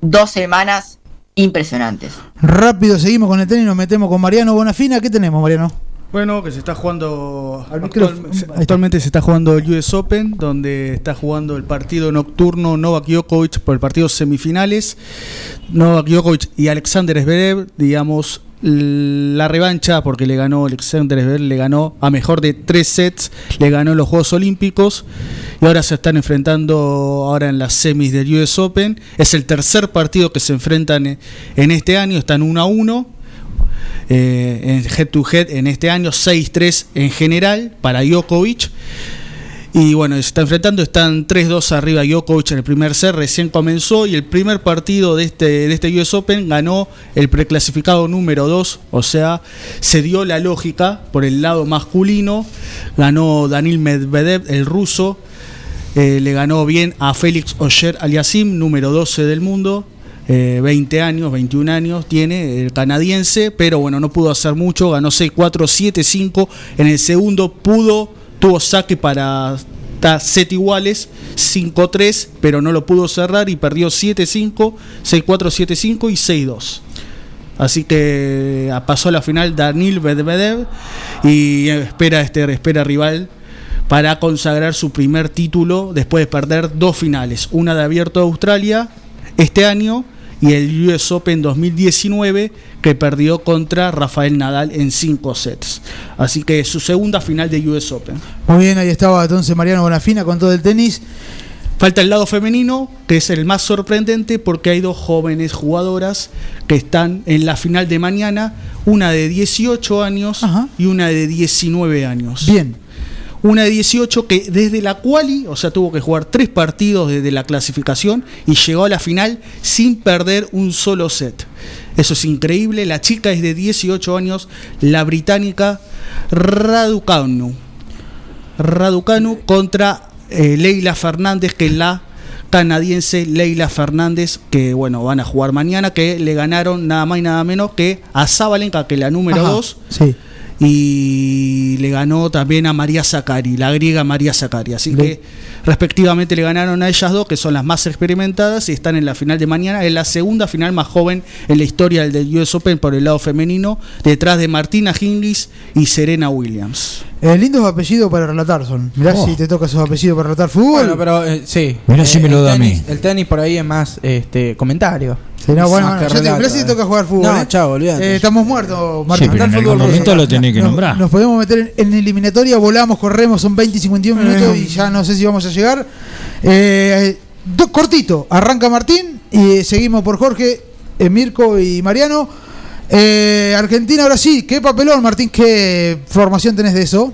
dos semanas impresionantes. Rápido, seguimos con el tenis, nos metemos con Mariano Bonafina. ¿Qué tenemos, Mariano? Bueno, que se está jugando. actual- actualmente se está jugando el US Open, donde está jugando el partido nocturno Novak Djokovic por el partido semifinales. Novak Djokovic y Alexander Zverev, digamos, la revancha, porque le ganó Alexander Zverev, le ganó a mejor de tres sets, le ganó en los Juegos Olímpicos. Y ahora se están enfrentando ahora en las semis del US Open. Es el tercer partido que se enfrentan en- en este año, están 1 a 1 eh, en head to head en este año, 6-3 en general para Djokovic. Y bueno, se está enfrentando, están 3-2 arriba Djokovic en el primer set, recién comenzó y el primer partido de este, de este US Open ganó el preclasificado número 2, o sea, se dio la lógica por el lado masculino, ganó Danil Medvedev, el ruso, eh, le ganó bien a Félix Oyer Aliasim, número 12 del mundo. Eh, 20 años, 21 años tiene el canadiense, pero bueno, no pudo hacer mucho, ganó 6-4, 7-5. En el segundo pudo, tuvo saque para set iguales, 5-3, pero no lo pudo cerrar y perdió 7-5, 6-4, 7-5 y 6-2. Así que ah, pasó a la final Danil Medvedev y espera este espera rival para consagrar su primer título después de perder dos finales, una de Abierto de Australia este año y el US Open 2019 que perdió contra Rafael Nadal en cinco sets. Así que su segunda final de US Open. Muy bien, ahí estaba entonces Mariano Bonafina con todo el tenis. Falta el lado femenino, que es el más sorprendente porque hay dos jóvenes jugadoras que están en la final de mañana, una de 18 años y una de 19 años. Bien. Una de 18 que desde la quali, o sea, tuvo que jugar tres partidos desde la clasificación y llegó a la final sin perder un solo set. Eso es increíble. La chica es de 18 años, la británica Raducanu. Raducanu contra eh, Leila Fernández, que es la canadiense Leila Fernández, que bueno, van a jugar mañana, que le ganaron nada más y nada menos que a Zabalenka, que es la número Ajá, 2. Sí. Y le ganó también a María Zacari, la griega María Zacari. Así que respectivamente le ganaron a ellas dos, que son las más experimentadas, y están en la final de mañana. Es la segunda final más joven en la historia del US Open por el lado femenino, detrás de Martina Hingis y Serena Williams. Eh, lindos apellidos para relatar son. Mirá Oh. si te toca esos apellidos para relatar fútbol. Bueno, pero eh, sí. Mirá si Eh, me lo el da a mí. El tenis por ahí es más este comentario. Sí, no, bueno, Más bueno, que yo te, mirá si eh. toca jugar fútbol. No, eh. chao, olvídate. Eh, estamos muertos, Sí, Martín. pero en algún fútbol momento lo tenés que Nos- nombrar. Nos podemos meter en, en eliminatoria, volamos, corremos, son 20 y 51 minutos y ya no sé si vamos a llegar. Eh, do- cortito, arranca Martín y seguimos por Jorge, eh, Mirko y Mariano. Eh, Argentina, ahora sí, qué papelón, Martín, qué formación tenés de eso.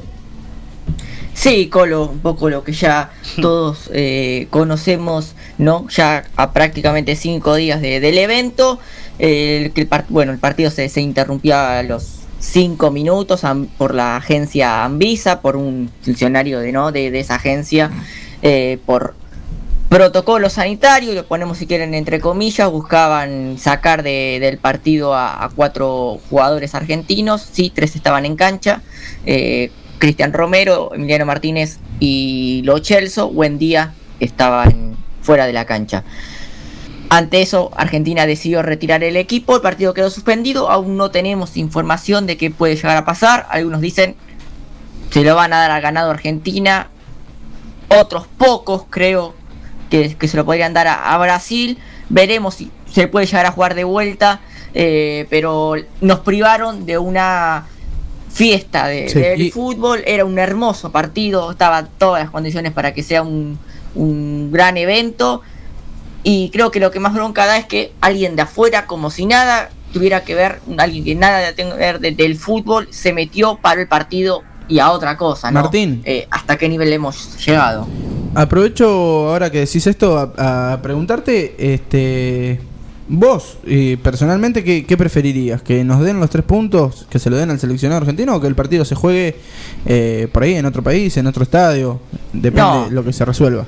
Sí, Colo, un poco lo que ya todos eh, conocemos, ¿no? Ya a prácticamente cinco días de- del evento. el, bueno, el partido se, se interrumpió a los 5 minutos por la agencia Anvisa, por un funcionario de, ¿no? de, esa agencia, eh, por protocolo sanitario, lo ponemos si quieren entre comillas, buscaban sacar de- del partido a, cuatro jugadores argentinos, sí, tres estaban en cancha, eh, Cristian Romero, Emiliano Martínez y Lo Celso, buen día, estaban fuera de la cancha. Ante eso, Argentina decidió retirar el equipo, el partido quedó suspendido, aún no tenemos información de qué puede llegar a pasar, algunos dicen se lo van a dar al ganado Argentina, otros pocos creo que, que se lo podrían dar a, a Brasil, veremos si se puede llegar a jugar de vuelta, eh, pero nos privaron de una fiesta de, Sí, del y- fútbol, era un hermoso partido, estaban todas las condiciones para que sea un, un gran evento. Y creo que lo que más bronca da es que alguien de afuera, como si nada tuviera que ver, alguien que nada tenga que ver de- del fútbol, se metió para el partido y a otra cosa, ¿no? Martín. Eh, ¿Hasta qué nivel hemos llegado? Aprovecho ahora que decís esto a, a preguntarte, este, vos eh, personalmente, ¿qué, qué preferirías? ¿Que nos den los tres puntos, que se lo den al seleccionado argentino o que el partido se juegue eh, por ahí, en otro país, en otro estadio? Depende No. de lo que se resuelva.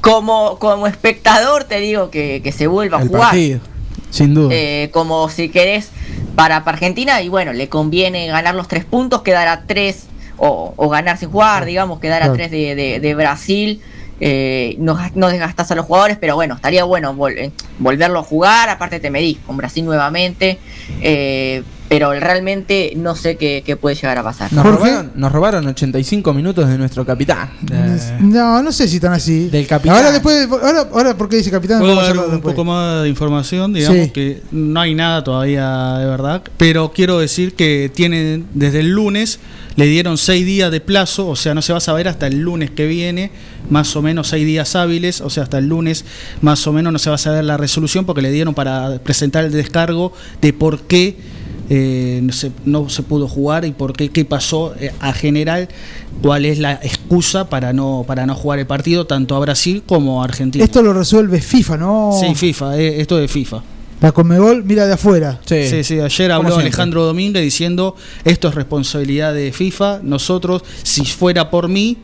Como, como espectador te digo que, que se vuelva a jugar. partido, sin duda. Eh, como si querés para, para Argentina y bueno, le conviene ganar los tres puntos, quedar a tres o, o ganar sin jugar, digamos, quedar a Claro. tres de, de- de Brasil. Eh, no, gas- no desgastas a los jugadores, pero bueno, estaría bueno vol- eh, volverlo a jugar. Aparte, te medís con Brasil nuevamente. eh, pero realmente no sé qué, qué puede llegar a pasar. Nos robaron, nos robaron 85 minutos de nuestro capitán. No, no sé si tan así. Del capitán. Ahora después, ahora, ahora porque dice capitán, Puedo dar un después. poco más de información, digamos Sí. que no hay nada todavía de verdad, pero quiero decir que tienen desde el lunes le dieron seis días de plazo, o sea, no se va a saber hasta el lunes que viene, más o menos seis días hábiles, o sea, hasta el lunes más o menos no se va a saber la resolución porque le dieron para presentar el descargo de por qué eh, no, se, no se pudo jugar y por qué, qué pasó eh, a general, cuál es la excusa para no, para no jugar el partido, tanto a Brasil como a Argentina. Esto lo resuelve FIFA, ¿no? Sí, FIFA, eh, esto de FIFA. La Conmebol mira de afuera. Sí, sí, ayer Como habló siempre. Alejandro Domínguez diciendo esto es responsabilidad de FIFA, nosotros, si fuera por mí,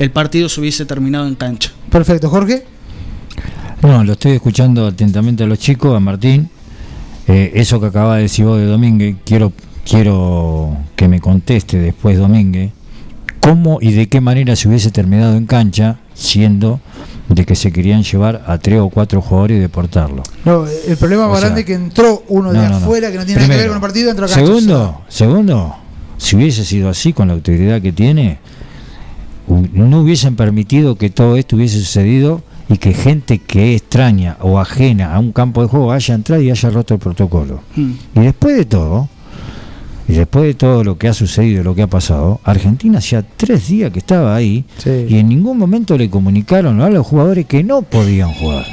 el partido se hubiese terminado en cancha. Perfecto, Jorge. No, lo estoy escuchando atentamente a los chicos, a Martín. Eh, eso que acaba de decir vos de Domínguez, quiero, quiero que me conteste después Domínguez, cómo y de qué manera se hubiese terminado en cancha, siendo de que se querían llevar a tres o cuatro jugadores y deportarlo. No, el problema más grande es que entró uno de No, no, no. afuera que no tiene nada que ver con el partido, entró a cancha. Segundo, segundo, si hubiese sido así con la autoridad que tiene, no hubiesen permitido que todo esto hubiese sucedido y que gente que es extraña o ajena a un campo de juego haya entrado y haya roto el protocolo. Y después de todo, y después de todo lo que ha sucedido, lo que ha pasado, Argentina hacía tres días que estaba ahí y en ningún momento le comunicaron a los jugadores que no podían jugar.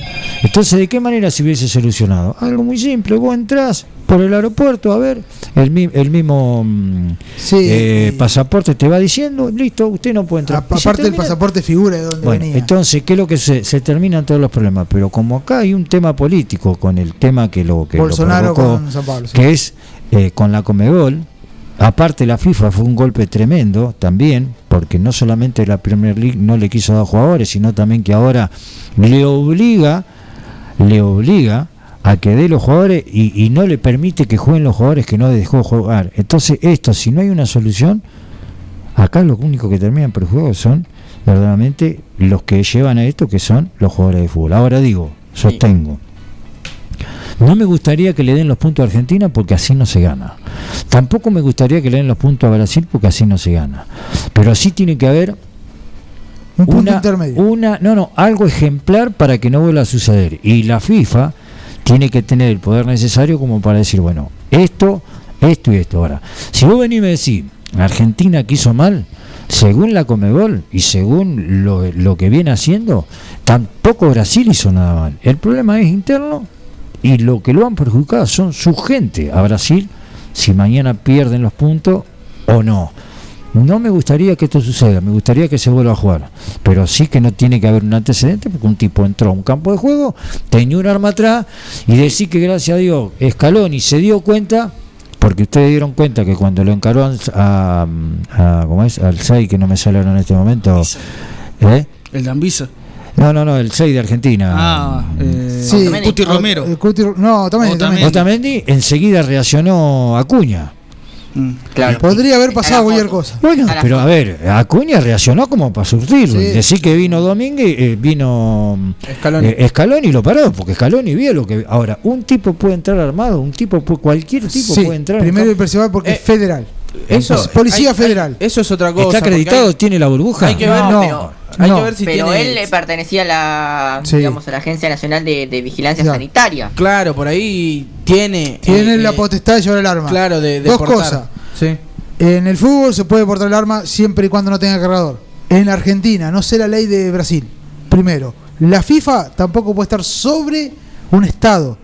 Entonces, ¿de qué manera se hubiese solucionado? Algo muy simple, vos entrás por el aeropuerto, a ver, el, el mismo mm, eh, pasaporte te va diciendo, listo, usted no puede entrar. Aparte termina- pasaporte figura de dónde bueno, venía. entonces, ¿qué es lo que se, se terminan todos los problemas? Pero como acá hay un tema político con el tema que lo que lo Bolsonaro provocó, con San Pablo, que es eh, con la Comebol, aparte la FIFA fue un golpe tremendo también, porque no solamente la Premier League no le quiso dar jugadores, sino también que ahora le obliga, le obliga a que dé los jugadores y, y no le permite que jueguen los jugadores que no dejó jugar. Entonces, esto, si no hay una solución, acá lo único que terminan perjudicados son verdaderamente los que llevan a esto, que son los jugadores de fútbol. Ahora digo, sostengo. No me gustaría que le den los puntos a Argentina porque así no se gana. Tampoco me gustaría que le den los puntos a Brasil porque así no se gana. Pero sí tiene que haber Un punto una, intermedio. una, no, no, algo ejemplar para que no vuelva a suceder. Y la FIFA tiene que tener el poder necesario como para decir, bueno, esto, esto y esto. Ahora, si vos venís y me decís, Argentina que hizo mal, según la Comebol y según lo, lo que viene haciendo, tampoco Brasil hizo nada mal. El problema es interno y lo que lo han perjudicado son su gente a Brasil, si mañana pierden los puntos o no. No me gustaría que esto suceda, me gustaría que se vuelva a jugar, pero sí que no tiene que haber un antecedente porque un tipo entró a un campo de juego, tenía un arma atrás y decir que gracias a Dios Scaloni se dio cuenta, porque ustedes dieron cuenta que cuando lo encaró a, a- a- ¿cómo es? al 6 que no me ahora en este momento, ¿eh? El Dambisa. No, no, no, el 6 de Argentina. Ah, eh, Sí, Cuti Romero. el Cuti- no, Otamendi, Otamendi. Otamendi enseguida reaccionó Acuña. Claro. Podría haber pasado cualquier cosa. Bueno, pero a ver, Acuña reaccionó como para surtirlo. Sí. Decir que vino Domínguez, eh, vino Scaloni. eh, Scaloni y lo paró, porque Scaloni vio lo que. Ahora, un tipo puede entrar armado, un tipo, puede- cualquier tipo Sí, puede entrar. primero y principal porque es federal. Eso, Es policía hay- federal. hay- eso es otra cosa. ¿Está acreditado? hay- ¿Tiene la burbuja? Hay que ver, No, no, pero- hay no. que ver si pero tiene. él le pertenecía a la, Sí. digamos, a la Agencia Nacional de, de Vigilancia. Sanitaria. Claro, por ahí tiene. Tiene eh, la eh, potestad de llevar el arma. Claro, de, de Dos portar. cosas. Sí. En el fútbol se puede portar el arma siempre y cuando no tenga cargador. En Argentina, no sé la ley de Brasil. Primero, la FIFA tampoco puede estar sobre un estado.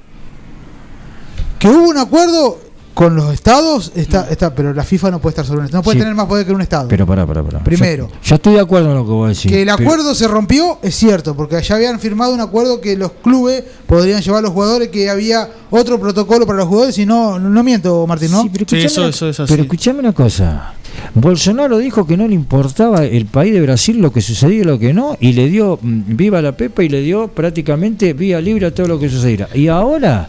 Que hubo un acuerdo con los estados, está, está, pero la FIFA no puede estar sobre un estado. No puede Sí. tener más poder que un estado. Pero pará, pará, pará. Primero. Yo, yo estoy de acuerdo en lo que vos decís. que el pero- acuerdo se rompió, es cierto, porque ya habían firmado un acuerdo que los clubes podrían llevar a los jugadores, que había otro protocolo para los jugadores, y no, no, no miento, Martín, ¿no? Sí, pero Sí, escuchame eso- una- eso es así. Pero escuchame una cosa. Bolsonaro dijo que no le importaba el país de Brasil lo que sucedía y lo que no, y le dio mm, viva la Pepa y le dio prácticamente vía libre a todo lo que sucediera. Y ahora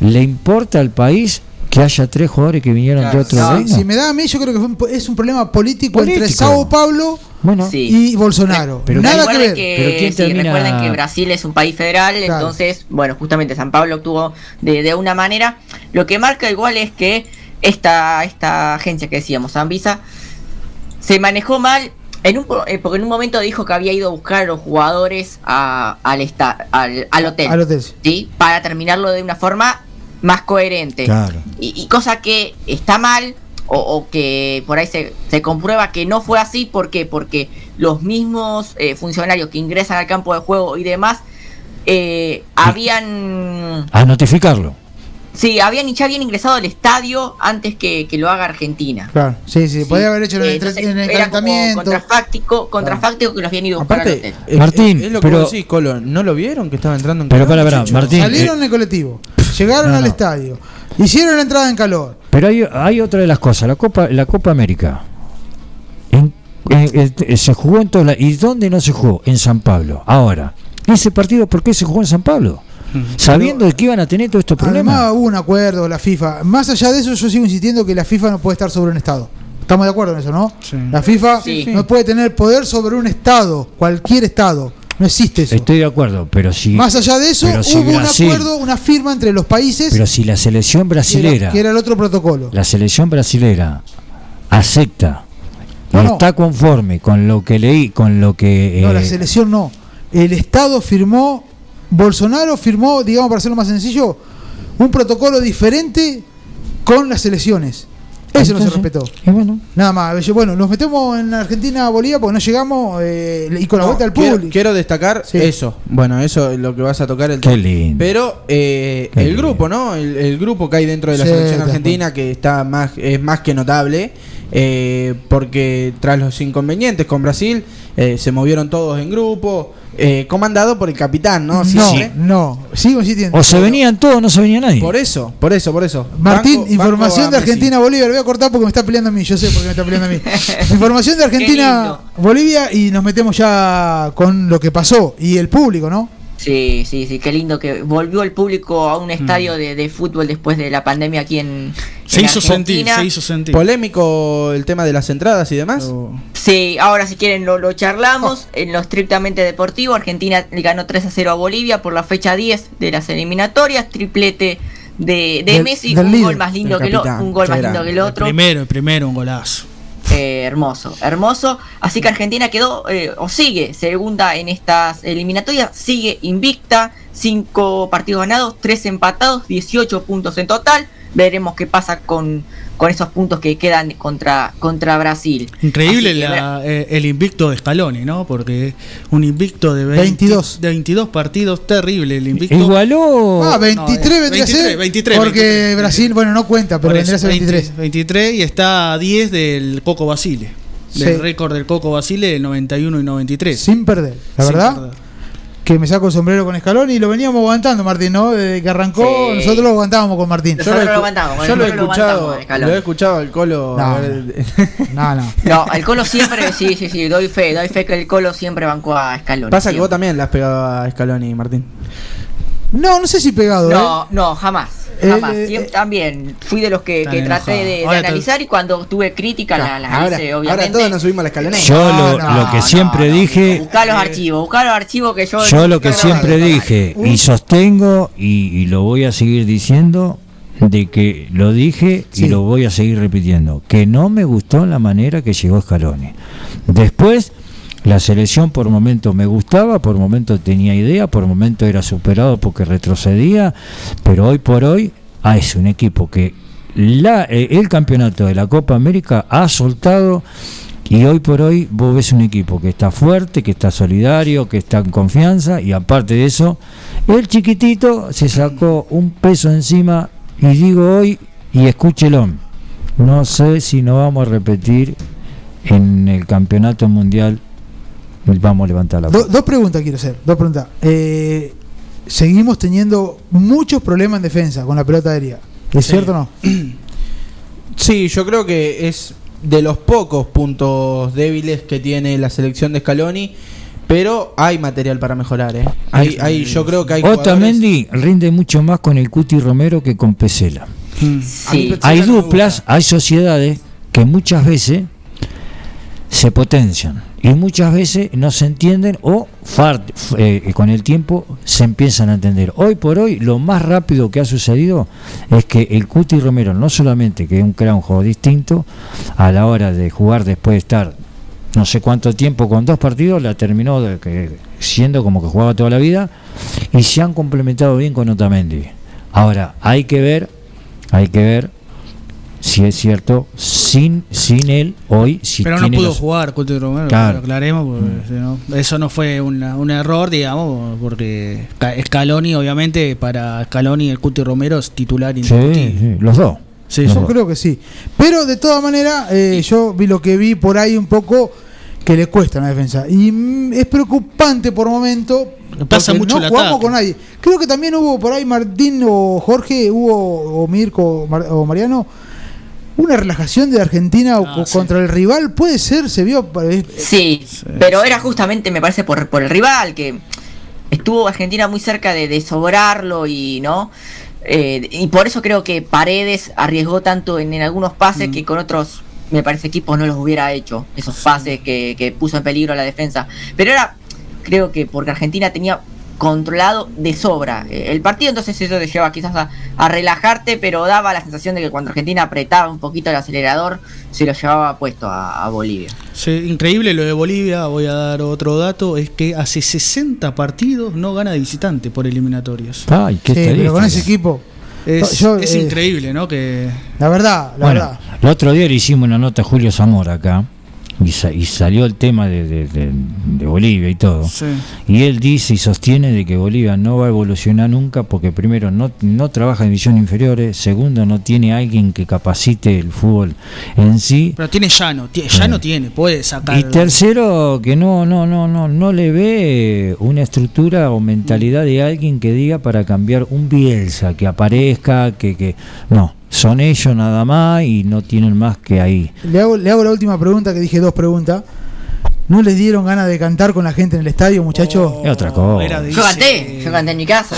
le importa al país que haya tres jugadores que vinieron de otro No, reino. si me da a mí, yo creo que fue un es un problema político, entre. Sao Paulo Bueno, Sí. y Bolsonaro. Pero- Nada que recuerden ver. que, Pero ¿quién sí, termina- recuerden que Brasil es un país federal, Claro. entonces, bueno, justamente San Pablo actuó de, de una manera. Lo que marca igual es que esta, esta agencia que decíamos, Anvisa, se manejó mal. En un, po- eh, porque en un momento dijo que había ido a buscar a los jugadores a- al, esta- al, al hotel, Al hotel. ¿sí? Para terminarlo de una forma más coherente. Claro. Y, y cosa que está mal o, o que por ahí se, se comprueba que no fue así. ¿Por qué? Porque los mismos eh, funcionarios que ingresan al campo de juego y demás eh, habían... A notificarlo. Sí, habían ya habían ingresado al estadio antes que, que lo haga Argentina. Claro, sí, sí, podía haber hecho en el, Eh, entonces, en el era como calentamiento. contrafáctico, contrafáctico que los habían ido a buscar al Aparte, hotel. es- Martín, es, es lo que pero- vos decís, Colo. ¿No lo vieron que estaba entrando en Pero calor, para, para? Martín. Salieron eh, en el colectivo, *laughs* llegaron no, al no. estadio, hicieron la entrada en calor. Pero hay, hay otra de las cosas, la Copa, la Copa América. En- en- en- se jugó en todos lados. ¿Y dónde no se jugó? En San Pablo. Ahora, ese partido, ¿por qué se jugó en San Pablo? Sabiendo de que iban a tener todos estos problemas. Además hubo un acuerdo, la FIFA. Más allá de eso, yo sigo insistiendo que la FIFA no puede estar sobre un Estado. Estamos de acuerdo en eso, ¿no? Sí. La FIFA Sí. no puede tener poder sobre un Estado, cualquier Estado. No existe eso. Estoy de acuerdo, pero si. Más allá de eso, si hubo Brasil- un acuerdo, una firma entre los países Pero si la selección era, brasilera, que era el otro protocolo. la selección brasilera acepta y No, no. está conforme con lo que leí, con lo que. No, eh, la selección no. El Estado firmó, Bolsonaro firmó, digamos para hacerlo más sencillo, un protocolo diferente con las elecciones. Eso no se respetó. y bueno, Nada más. Bueno, nos metemos en Argentina Bolivia porque no llegamos eh, y con la No, vuelta al público. quiero destacar Sí. eso. Bueno, eso es lo que vas a tocar el Qué lindo. Pero eh, Qué el lindo. grupo, ¿no? El, el grupo que hay dentro de la Sí, selección argentina que está más es más que notable eh, porque tras los inconvenientes con Brasil eh, se movieron todos en grupo eh, comandado por el capitán, ¿no? no, Siempre. no, sigo insistiendo. o se venían todos o no se venía nadie. Por eso, por eso, por eso. Martín, Banco- información banco de a Messi. Argentina-Bolivia, lo voy a cortar porque me está peleando a mí, yo sé por qué me está peleando a mí. *laughs* información de Argentina-Bolivia y nos metemos ya con lo que pasó y el público, ¿no? Sí, sí, sí, qué lindo que volvió el público a un estadio de, de fútbol después de la pandemia aquí en, Se en hizo sentir, Argentina. se hizo sentir. Polémico el tema de las entradas y demás. Pero- Sí, ahora si quieren lo, lo charlamos. En lo estrictamente deportivo, Argentina le ganó 3 a 0 a Bolivia por la fecha 10 de las eliminatorias. Triplete de, de Del- Messi, del un líder, gol más lindo que lo, un gol más lindo que el El otro. primero, el primero, un golazo. Eh, hermoso, hermoso. Así que Argentina quedó eh, o sigue segunda en estas eliminatorias, sigue invicta, 5 partidos ganados, 3 empatados, 18 puntos en total. Veremos qué pasa con, con esos puntos que quedan contra, contra Brasil. Increíble la- eh, el invicto de Scaloni, ¿no? Porque un invicto de 20 22. de 22 partidos, terrible el invicto. Igualó. Ah, 23 No, eh, vendría a 23, ser. 23, porque 23. Brasil, bueno, no cuenta, pero vendría a ser 23. 20, 23 y está a 10 del Coco Basile. del Sí. récord del Coco Basile del 91 y 93. Sin perder, la Sin verdad. perder. Que me saco el sombrero con Scaloni y lo veníamos aguantando, Martín, ¿no? Desde que arrancó, Sí. nosotros lo aguantábamos con Martín. Nosotros Yo lo con Yo el lo he lo escuchado, lo he escuchado al Colo. No, ver, No, *laughs* no. No, el Colo siempre, sí, sí, sí, doy fe, doy fe que el Colo siempre bancó a Scaloni. Pasa que siempre. vos también le has pegado a Scaloni, Martín. No, no sé si pegado, No, ¿eh? no, jamás. Eh, Jamás. eh, Siempre- también fui de los que, que traté de, Ahora analizar y cuando tuve crítica la, la ahora, hice, ahora obviamente. todos nos subimos a la escalera. Yo lo, lo que siempre dije, Buscar los archivos, buscar los archivos que yo. yo lo que siempre dije y sostengo y, y lo voy a seguir diciendo de que lo dije y lo voy a seguir repitiendo, que no me gustó la manera que llegó Scaloni. Después la selección por momentos me gustaba, por momentos tenía idea, por momentos era superado porque retrocedía, pero hoy por hoy ah, es un equipo que la, eh, el campeonato de la Copa América ha soltado y hoy por hoy vos ves un equipo que está fuerte, que está solidario, que está en confianza y aparte de eso, el chiquitito se sacó un peso encima y digo hoy, y escúchelo, no sé si no vamos a repetir en el campeonato mundial, vamos a levantar la Do- dos preguntas quiero hacer. Dos preguntas. Eh, seguimos teniendo muchos problemas en defensa con la pelota aérea. ¿Es Sí. cierto o no? *clears throat* Sí, yo creo que es de los pocos puntos débiles que tiene la selección de Scaloni, pero hay material para mejorar, ¿eh? Hay, hay, yo creo que hay jugadores- Otamendi rinde mucho más con el Cuti Romero que con Pesela. Sí. Hay duplas, hay sociedades que muchas veces se potencian y muchas veces no se entienden o eh, con el tiempo se empiezan a entender. Hoy por hoy lo más rápido que ha sucedido es que el Cuti Romero no solamente que un crea un juego distinto a la hora de jugar después de estar no sé cuánto tiempo con dos partidos la terminó de que, siendo como que jugaba toda la vida y se han complementado bien con Otamendi. Ahora hay que ver, hay que ver si es cierto sin sin él hoy si Pero no pudo los- jugar Cuti Romero, Claro. lo aclaremos, porque no- eso no fue una- un error, digamos, porque Ca- Scaloni, obviamente, para Scaloni el Cuti Romero es titular Sí, sí, los dos. Sí, yo creo que sí. Pero de todas maneras, eh, yo vi lo que vi por ahí un poco que le cuesta en la defensa. Y mm, es preocupante por momento. Pasa mucho no jugamos ataque. con nadie. Creo que también hubo por ahí Martín o Jorge, hubo o Mirko Mar- o Mariano. Una relajación de Argentina Ah, contra el rival, puede ser, se vio. eh, Sí, pero era justamente, me parece, por, por el rival, que estuvo Argentina muy cerca de, de sobrarlo y no. Eh, y por eso creo que Paredes arriesgó tanto en, en algunos pases Mm. que con otros, me parece, equipos no los hubiera hecho. Esos pases que, que puso en peligro a la defensa. Pero era, creo que porque Argentina tenía controlado de sobra eh, el partido, entonces eso te lleva quizás a, a relajarte, pero daba la sensación de que cuando Argentina apretaba un poquito el acelerador, se lo llevaba puesto a, a Bolivia. Sí, increíble lo de Bolivia, voy a dar otro dato, es que hace 60 partidos no gana de visitante por eliminatorias. Ay, qué Sí, pero con ese equipo. Es, Yo, es eh, increíble, ¿no? Que La verdad, la Bueno, verdad. el otro día le hicimos una nota a Julio Zamora acá y, sa- y salió el tema de, de- de- de Bolivia y todo. Sí. Y él dice y sostiene de que Bolivia no va a evolucionar nunca porque primero no, no trabaja en divisiones inferiores, segundo no tiene alguien que capacite el fútbol en sí. Pero tiene llano, tie- llano tiene, puede sacar. Y tercero, que no, no, no, no, no le ve una estructura o mentalidad de alguien que diga para cambiar un Bielsa, que aparezca, que, que no, son ellos nada más y no tienen más que ahí. Le hago, le hago la última pregunta, que dije dos preguntas. ¿No les dieron ganas de cantar con la gente en el estadio, muchachos? Es otra cosa. Yo canté, yo canté en mi casa.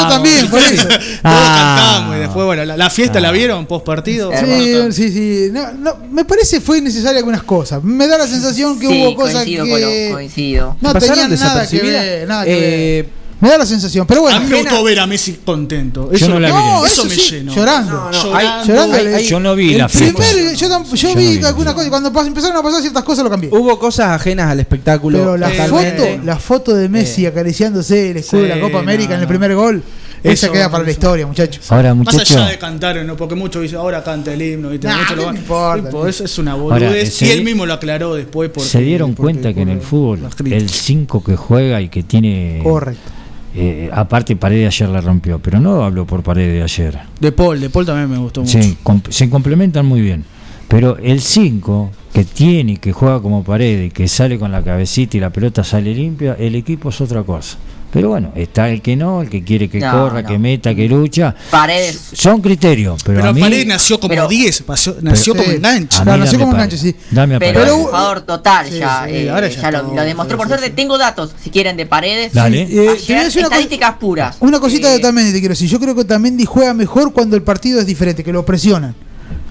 yo también, por eso. Todos Ah. cantamos y después, bueno, la, la fiesta la vieron post partido. Sí, sí, sí. No, no, me parece fue necesaria algunas cosas. Me da la sensación que Sí, hubo cosas coincido que coincido. no ¿Pasaron tenían nada que ver. Nada que Eh, ver. Me da la sensación, pero bueno. a mí me gustó ver a Messi contento. Yo Eso, no la vi. No, eso eso me sí, llenó. llorando. No, no, hay- llorando. Llorando, hay- hay- Yo no vi la primer- yo, yo Yo vi no vi. algunas cosas. Cuando pas- empezaron a pasar ciertas cosas lo cambié. Hubo cosas ajenas al espectáculo. Pero la totalmente. foto, la foto de Messi acariciándose el escudo Sí, de la Copa no, América en el primer gol, esa Eso, queda para la historia, muchachos. Ahora, Más muchachos, allá de cantar, ¿no? porque muchos dicen ahora canta el himno. ¿viste? Nah, lo ¿qué van- me importa? Tipo, eso es una Ahora, boludez. se y él mismo lo aclaró después. Porque, se dieron porque- cuenta que en el fútbol el 5 que juega y que tiene... Correcto. Eh, aparte Paredes ayer la rompió, pero no hablo por Paredes de ayer. De Paul, de Paul también me gustó mucho. Sí, se complementan muy bien. Pero el 5, que tiene, que juega como pared, y que sale con la cabecita y la pelota sale limpia, el equipo es otra cosa. Pero bueno, está el que no, el que quiere que No, corra, no. que meta, que lucha. Paredes. Son criterios, pero, Pero, a mí, Paredes nació como pero- 10, pasó- nació Pero- como enganche. Claro, nació como enganche, sí. Dame a Pero es un jugador total Sí, ya, sí, eh, ahora ya, ya lo, demostró. Por sí, suerte, sí. tengo datos, si quieren, de paredes. Dale. Eh, voy a Ayer, estadísticas puras. Una cosita Eh, de Otamendi te quiero decir. Yo creo que Otamendi juega mejor cuando el partido es diferente, que lo presionan.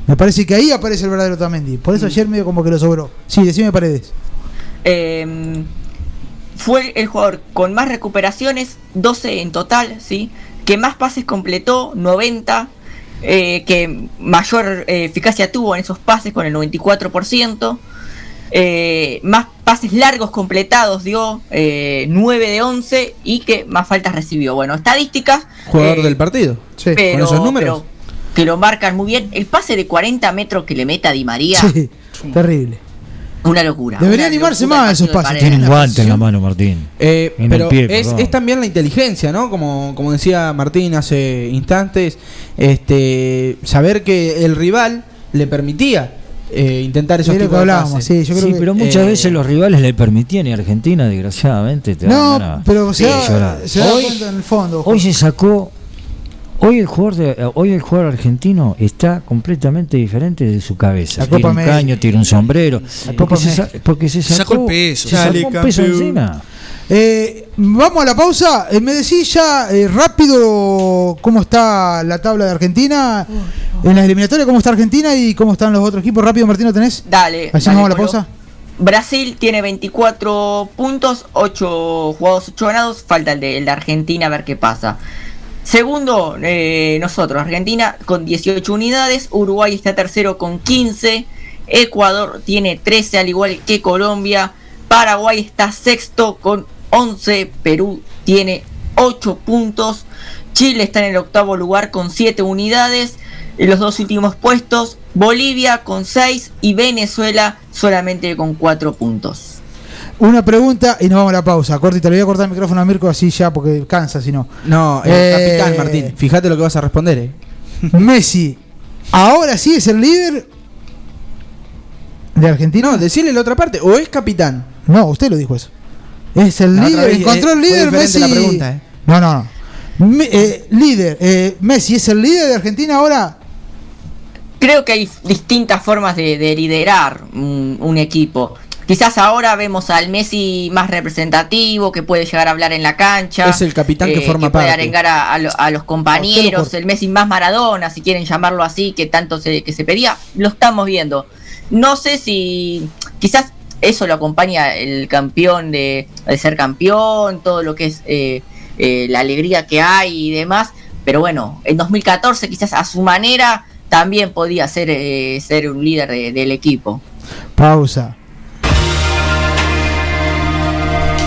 Me parece que ahí aparece el verdadero Otamendi. Por Mm. eso ayer medio como que lo sobró. Sí, decime Paredes. eh, fue el jugador con más recuperaciones, 12 en total, ¿sí? Que más pases completó, 90. eh, que mayor eh, eficacia tuvo en esos pases con el 94%. eh, más pases largos completados dio, eh, 9 de 11. Y que más faltas recibió. Bueno, estadísticas. Jugador eh, del partido. Sí. pero, con esos números. pero que lo marcan muy bien. El pase de 40 metros que le mete a Di María, Sí, terrible. Una locura. Debería una animarse locura más el esos pases. Tiene un guante en la mano, Martín. Eh, En el pero pie, es, también la inteligencia, ¿no? Como, como decía Martín hace instantes, este saber que el rival le permitía eh, intentar esos tipos que de hablábamos, sí, yo creo Sí, que- pero muchas eh, veces los rivales le permitían y Argentina, desgraciadamente, te No, ganas pero se da, se da Hoy- cuenta en el fondo. Hoy se sacó. Hoy el jugador de- hoy el jugador argentino está completamente diferente de su cabeza. La Tiene un América. tiene un sombrero. Porque se, porque se Sacó sacó, el peso. se sacó Dale, un peso campeón. encima. Eh, vamos a la pausa. Eh, me decís ya eh, rápido cómo está la tabla de Argentina. En las eliminatorias, cómo está Argentina y cómo están los otros equipos. Rápido, Martín, ¿lo tenés? Dale. Así dale, vamos a la pausa. Brasil tiene 24 puntos, 8 jugados, 8 ganados. Falta el de, el de Argentina a ver qué pasa. Segundo, eh, nosotros, Argentina con 18 unidades. Uruguay está tercero con 15. Ecuador tiene 13, al igual que Colombia. Paraguay está sexto con 11. Perú tiene 8 puntos. Chile está en el octavo lugar con 7 unidades. En los dos últimos puestos, Bolivia con 6 y Venezuela solamente con 4 puntos. Una pregunta y nos vamos a la pausa. Cortita, le voy a cortar el micrófono a Mirko así ya porque cansa si no. No, el Eh, capitán Martín. Fíjate lo que vas a responder. eh. Messi, ¿ahora sí es el líder de Argentina? No, decirle la otra parte. O es capitán. No, usted lo dijo eso. Es el La líder, vez, encontró el líder Messi. la pregunta, eh. No, no, no. Me- eh, líder, eh, Messi es el líder de Argentina ahora. Creo que hay distintas formas de, de liderar un, un equipo. Quizás ahora vemos al Messi más representativo, que puede llegar a hablar en la cancha. Es el capitán que forma puede parte. arengar a, a lo- a los compañeros. El Messi más Maradona, si quieren llamarlo así, que tanto se, que se pedía. Lo estamos viendo. No sé si quizás eso lo acompaña el campeón de, de ser campeón, todo lo que es eh, eh, la alegría que hay y demás. Pero bueno, en 2014 quizás a su manera también podía ser, eh, ser un líder de- del equipo. Pausa.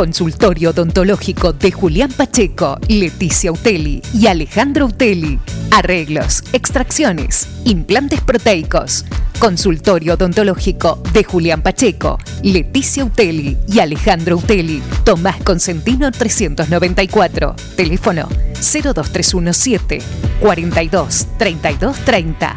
Consultorio odontológico de Julián Pacheco, Leticia Uteli y Alejandro Uteli. Arreglos, extracciones, implantes proteicos. Consultorio odontológico de Julián Pacheco, Leticia Uteli y Alejandro Uteli. Tomás Consentino 394. Teléfono 02317 42 32 30.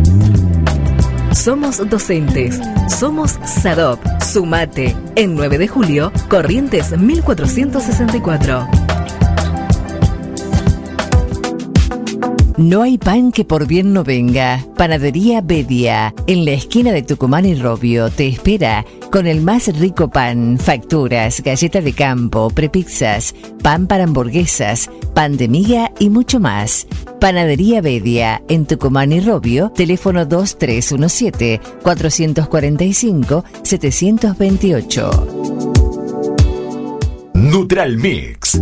Somos docentes. Somos SADOP. Sumate. En 9 de julio, Corrientes 1464. No hay pan que por bien no venga. Panadería Bedia, en la esquina de Tucumán y Robio, te espera con el más rico pan, facturas, galleta de campo, prepizzas, pan para hamburguesas, pan de miga y mucho más. Panadería Bedia, en Tucumán y Robio, teléfono 2317-445-728. Nutral Mix.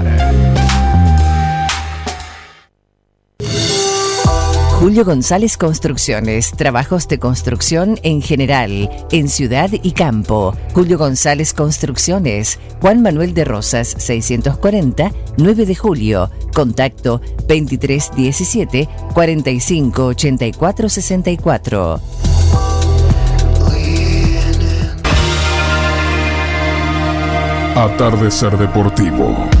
Julio González Construcciones, trabajos de construcción en general, en ciudad y campo. Julio González Construcciones, Juan Manuel de Rosas, 640, 9 de julio. Contacto 2317 4584 64. Atardecer Deportivo.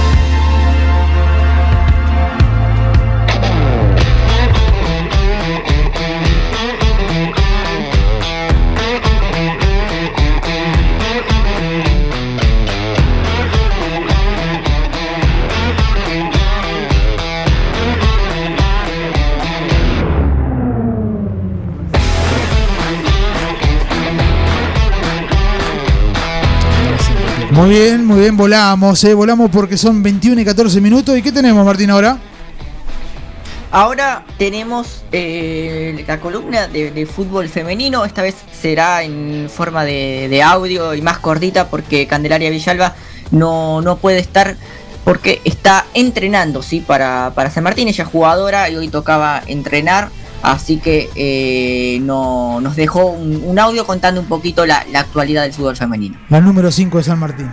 Muy bien, muy bien, volamos, eh, volamos porque son 21 y 14 minutos. ¿Y qué tenemos, Martín, ahora? Ahora tenemos eh, la columna de, fútbol femenino. Esta vez será en forma de, de audio y más cortita porque Candelaria Villalba no, no puede estar porque está entrenando, ¿sí? Para, para San Martín. Ella es jugadora y hoy tocaba entrenar. Así que eh, no, nos dejó un, un audio contando un poquito la, la actualidad del fútbol femenino. La número 5 de San Martín.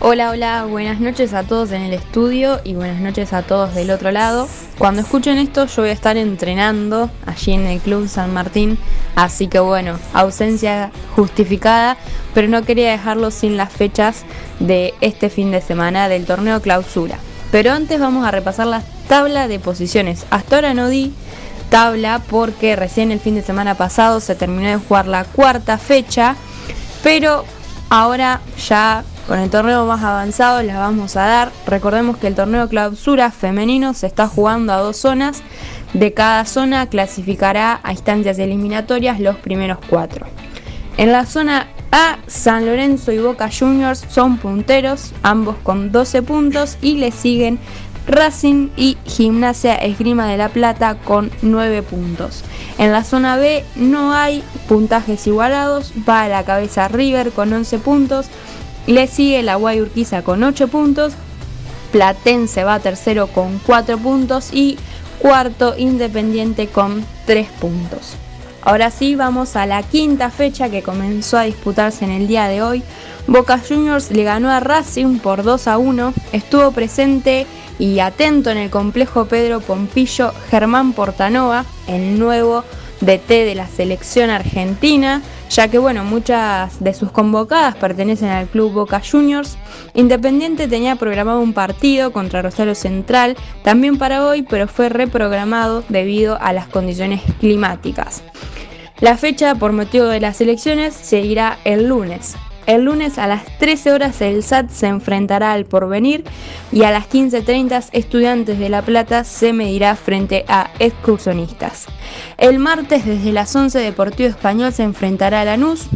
Hola, hola, buenas noches a todos en el estudio y buenas noches a todos del otro lado. Cuando escuchen esto yo voy a estar entrenando allí en el Club San Martín, así que bueno, ausencia justificada, pero no quería dejarlo sin las fechas de este fin de semana del torneo clausura. Pero antes vamos a repasar la tabla de posiciones. Hasta ahora no di tabla porque recién el fin de semana pasado se terminó de jugar la cuarta fecha, pero ahora ya con el torneo más avanzado la vamos a dar. Recordemos que el torneo clausura femenino se está jugando a dos zonas. De cada zona clasificará a instancias eliminatorias los primeros cuatro. En la zona A, San Lorenzo y Boca Juniors son punteros, ambos con 12 puntos, y le siguen Racing y Gimnasia Esgrima de la Plata con 9 puntos. En la zona B no hay puntajes igualados, va a la cabeza River con 11 puntos, le sigue la Guay Urquiza con 8 puntos, Platense va tercero con 4 puntos y cuarto Independiente con 3 puntos. Ahora sí, vamos a la quinta fecha que comenzó a disputarse en el día de hoy. Boca Juniors le ganó a Racing por 2 a 1. Estuvo presente y atento en el complejo Pedro Pompillo Germán Portanova, el nuevo DT de la selección argentina, ya que bueno, muchas de sus convocadas pertenecen al club Boca Juniors. Independiente tenía programado un partido contra Rosario Central también para hoy, pero fue reprogramado debido a las condiciones climáticas. La fecha por motivo de las elecciones seguirá el lunes. El lunes a las 13 horas el SAT se enfrentará al porvenir y a las 15.30 estudiantes de La Plata se medirá frente a excursionistas. El martes desde las 11 Deportivo Español se enfrentará a Lanús.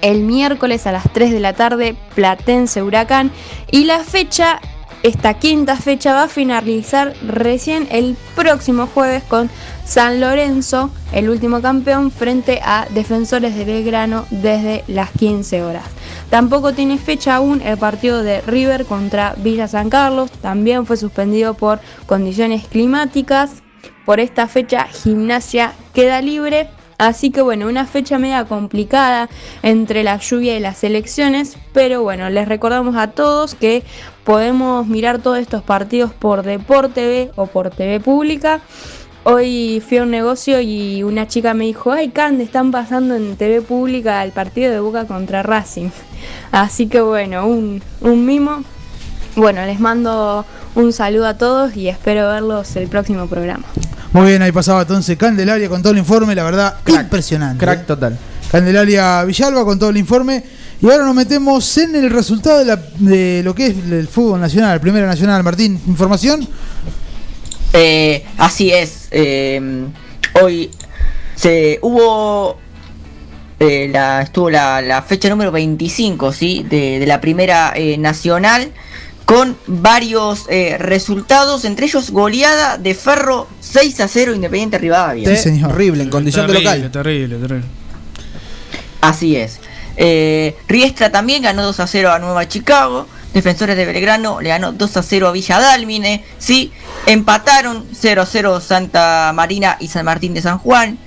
El miércoles a las 3 de la tarde Platense Huracán y la fecha esta quinta fecha va a finalizar recién el próximo jueves con San Lorenzo, el último campeón, frente a Defensores de Belgrano desde las 15 horas. Tampoco tiene fecha aún el partido de River contra Villa San Carlos, también fue suspendido por condiciones climáticas. Por esta fecha Gimnasia queda libre Así que bueno, una fecha media complicada entre la lluvia y las elecciones, pero bueno, les recordamos a todos que podemos mirar todos estos partidos por Deporte o por TV Pública. Hoy fui a un negocio y una chica me dijo, ay Cande, están pasando en TV Pública el partido de Boca contra Racing. *laughs* Así que bueno, un, un mimo. Bueno, les mando un saludo a todos y espero verlos el próximo programa. Muy bien, ahí pasaba entonces Candelaria con todo el informe, la verdad, impresionante. Crack total. Candelaria Villalba con todo el informe. Y ahora nos metemos en el resultado de, la- de lo que es el fútbol nacional, Primera Nacional. Martín, información. Eh, así es. eh, hoy se hubo eh, la, estuvo la, la fecha número 25 ¿sí? de, de la primera eh, nacional con varios eh, resultados, entre ellos goleada de Ferro 6 a 0 Independiente Rivadavia. Horrible, en condición de Terrible, local. Terrible, terrible. Así es. Eh, Riestra también ganó 2 a 0 a Nueva Chicago. Defensores de Belgrano le ganó 2 a 0 a Villa Dálmine. Sí, empataron 0 a 0 Santa Marina y San Martín de San Juan.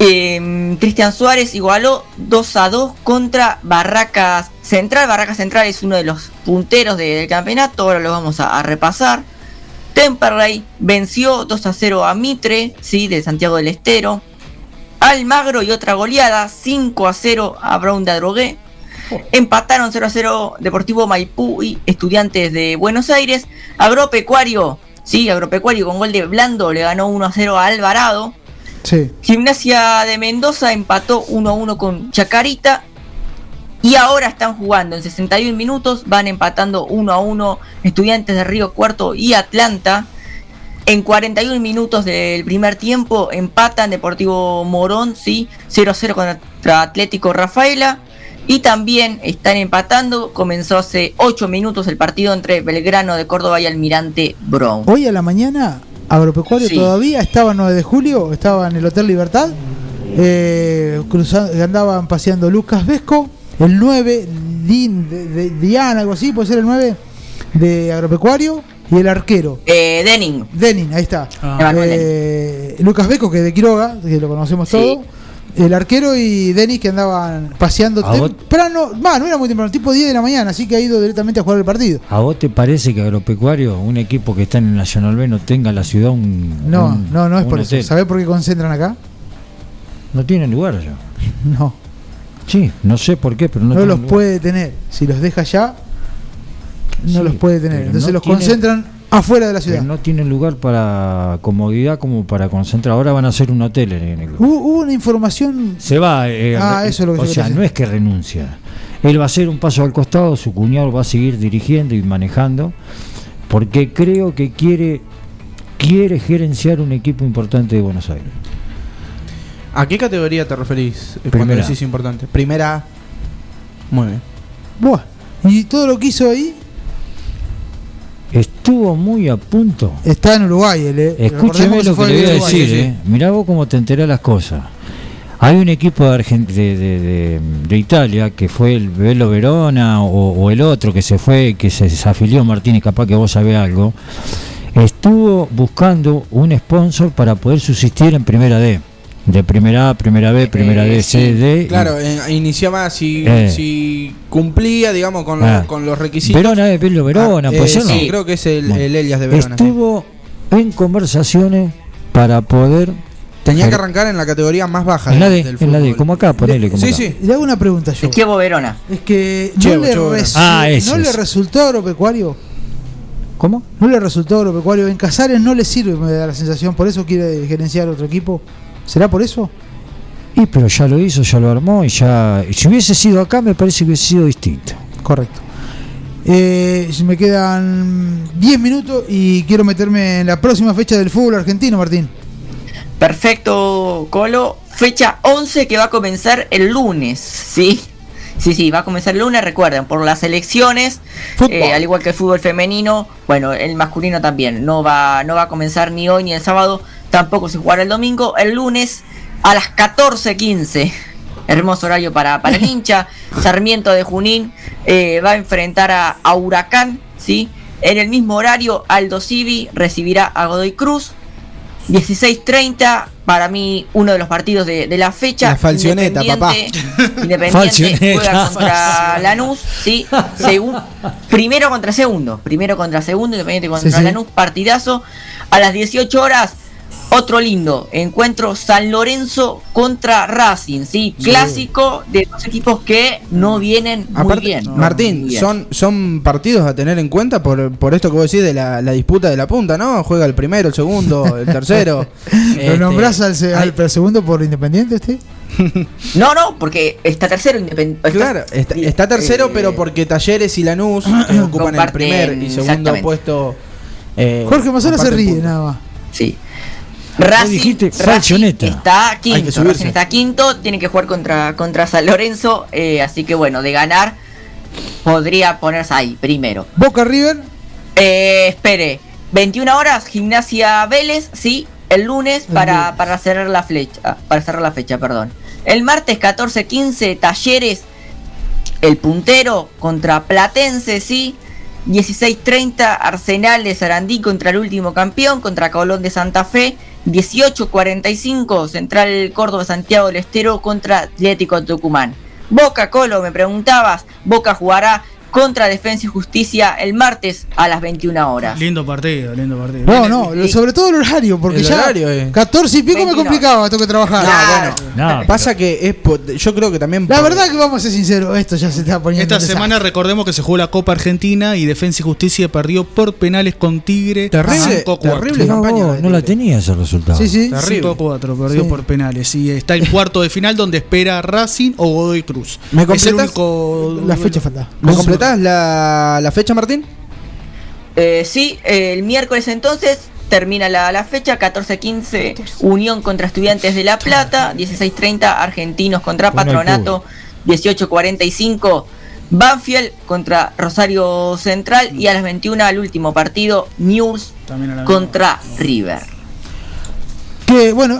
Eh, Cristian Suárez igualó 2 a 2 contra Barracas Central. Barracas Central es uno de los punteros de- del campeonato. Ahora lo vamos a, a repasar. Temperley venció 2 a 0 a Mitre, sí, de Santiago del Estero. Almagro y otra goleada, 5 a 0 a Brown de Adrogué. Empataron 0 a 0 Deportivo Maipú y Estudiantes de Buenos Aires. Agropecuario, sí, Agropecuario con gol de Blando le ganó 1 a 0 a Alvarado. Sí. Gimnasia de Mendoza empató 1 a 1 con Chacarita. Y ahora están jugando en 61 minutos, van empatando 1 a 1 Estudiantes de Río Cuarto y Atlanta. En 41 minutos del primer tiempo empatan Deportivo Morón, sí, 0 a 0 contra Atlético Rafaela. Y también están empatando, comenzó hace 8 minutos el partido entre Belgrano de Córdoba y Almirante Brown. Hoy a la mañana, Agropecuario Sí. todavía estaba 9 de julio, estaba en el Hotel Libertad. Eh, cruza- andaban paseando Lucas Vesco, el 9, Din, de, de- Diana, algo así, puede ser el 9 de Agropecuario, y el arquero. Eh, Denning. Denning, ahí está. Eh, Lucas Vesco, que es de Quiroga, que lo conocemos Sí. todo. El arquero y Denis que andaban paseando ¿A vos- temprano, va, no era muy temprano, tipo 10 de la mañana, así que ha ido directamente a jugar el partido. ¿A vos te parece que Agropecuario, un equipo que está en el Nacional B, no tenga en la ciudad un. No, un- no, no es por eso. hotel? ¿Sabés por qué concentran acá? No tienen lugar allá. *laughs* No. Sí, no sé por qué, pero no, No, los lugar. puede tener. Si los deja allá, no Sí, los puede tener. Entonces no los tiene- concentran afuera de la ciudad. No tienen lugar para comodidad como para concentrar. Ahora van a hacer un hotel en el Hubo, hubo una información. Se va. eh, Ah, eso es lo que O sea, no es que renuncia. Él va a hacer un paso al costado, su cuñado va a seguir dirigiendo y manejando, porque creo que quiere quiere gerenciar un equipo importante de Buenos Aires. ¿A qué categoría te referís eh, cuando Primera. decís importante? Primera. Muy bien. Buah. Y todo lo que hizo ahí Estuvo muy a punto. está en Uruguay. él, eh. Escúcheme lo que le voy a Uruguay, decir, sí, eh. Mirá vos cómo te enterás las cosas. Hay un equipo de, Argent- de, de- de- de Italia que fue el Velo Verona o, o el otro que se fue, que se desafilió Martínez, capaz que vos sabés algo. Estuvo buscando un sponsor para poder subsistir en primera D. De primera A, primera B, primera D, C, D. Claro, eh, iniciaba si, Eh. si cumplía, digamos, con, Ah. los, con los requisitos. Verona es Velo Verona, Ah, eh, ¿no? sí, creo que es el, Bueno. el Elias de Verona. sí. Estuvo en conversaciones para poder. Tenía que arrancar en la categoría más baja En la D, del en la D, como acá, ponele como Sí, acá. sí. Le hago una pregunta yo. Chievo Verona. Es que no, Chevo, le, Ah, ese ¿no le es. resultó agropecuario. ¿Cómo? No le resultó agropecuario. En Casares no le sirve, me da la sensación. Por eso quiere gerenciar otro equipo. ¿Será por eso? Y pero ya lo hizo, ya lo armó y ya. y si hubiese sido acá, me parece que hubiese sido distinto. Correcto. Eh, me quedan 10 minutos y quiero meterme en la próxima fecha del fútbol argentino, Martín. Perfecto, Colo. Fecha 11 que va a comenzar el lunes, ¿sí? Sí, sí, va a comenzar el lunes, recuerden, por las elecciones, eh, al igual que el fútbol femenino, bueno, el masculino también, no va, no va a comenzar ni hoy ni el sábado, tampoco se jugará el domingo, el lunes a las 14.15. Hermoso horario para, para el *laughs* hincha. Sarmiento de Junín eh, va a enfrentar a, a Huracán, ¿sí? En el mismo horario, Aldo Civi recibirá a Godoy Cruz. 16.30, para mí uno de los partidos de, de la fecha. La falcioneta, papá. *laughs* Independiente, Falcioneta. juega contra *laughs* Lanús, sí. Segun- primero contra segundo. Primero contra segundo, Independiente contra Sí, sí. Lanús, partidazo. A las 18 horas, otro lindo encuentro San Lorenzo contra Racing, sí. Clásico de dos equipos que no vienen muy bien. Martín, Muy bien. son, son partidos a tener en cuenta por, por esto que vos decís de la, la disputa de la punta, ¿no? Juega el primero, el segundo, el *laughs* tercero. ¿Lo Este, nombrás al, al segundo por Independiente este? *laughs* No, no, porque está tercero Independiente. Claro, está, está tercero, eh, pero porque Talleres y Lanús *coughs* ocupan el comparten, primer y segundo puesto. eh, Jorge Mazzola se ríe, nada más. Sí. Racing, Racing está quinto. Racing está quinto, tiene que jugar contra, contra San Lorenzo, eh, así que bueno, de ganar podría ponerse ahí primero. Boca River. Eh, espere, 21 horas, Gimnasia Vélez, sí, el lunes para, para cerrar la flecha, para cerrar la fecha, perdón. El martes 14-15, Talleres, el puntero contra Platense, sí. 16-30, Arsenal de Sarandí contra el último campeón, contra Colón de Santa Fe. 18-45, Central Córdoba Santiago del Estero contra Atlético Tucumán. Boca Colo, me preguntabas, Boca jugará contra Defensa y Justicia el martes a las 21 horas. Lindo partido, lindo partido. No, no, sobre todo el horario, porque El ya horario, eh. 14 y pico me 29. complicaba, tengo que trabajar. No, bueno. Pasa que es yo creo que también. La por- verdad que vamos a ser sinceros, esto ya se está poniendo. Esta desastre. semana recordemos que se jugó la Copa Argentina y Defensa y Justicia perdió por penales con Tigre. Terrible, 5-4. terrible No, campaña. vos, no la tenía ese resultado. Sí, sí. Terrible. 5-4, perdió Sí. por penales. Y está el cuarto de final donde espera Racing o Godoy Cruz. ¿Me Es el único. La fecha falta. ¿Me completás la, la fecha, Martín? Eh, sí, el miércoles entonces termina la, la fecha, 14-15, Unión contra Estudiantes de La Plata, 16-30, Argentinos contra Patronato, 18-45, Banfield contra Rosario Central y a las 21 al último partido, News contra River. Que bueno,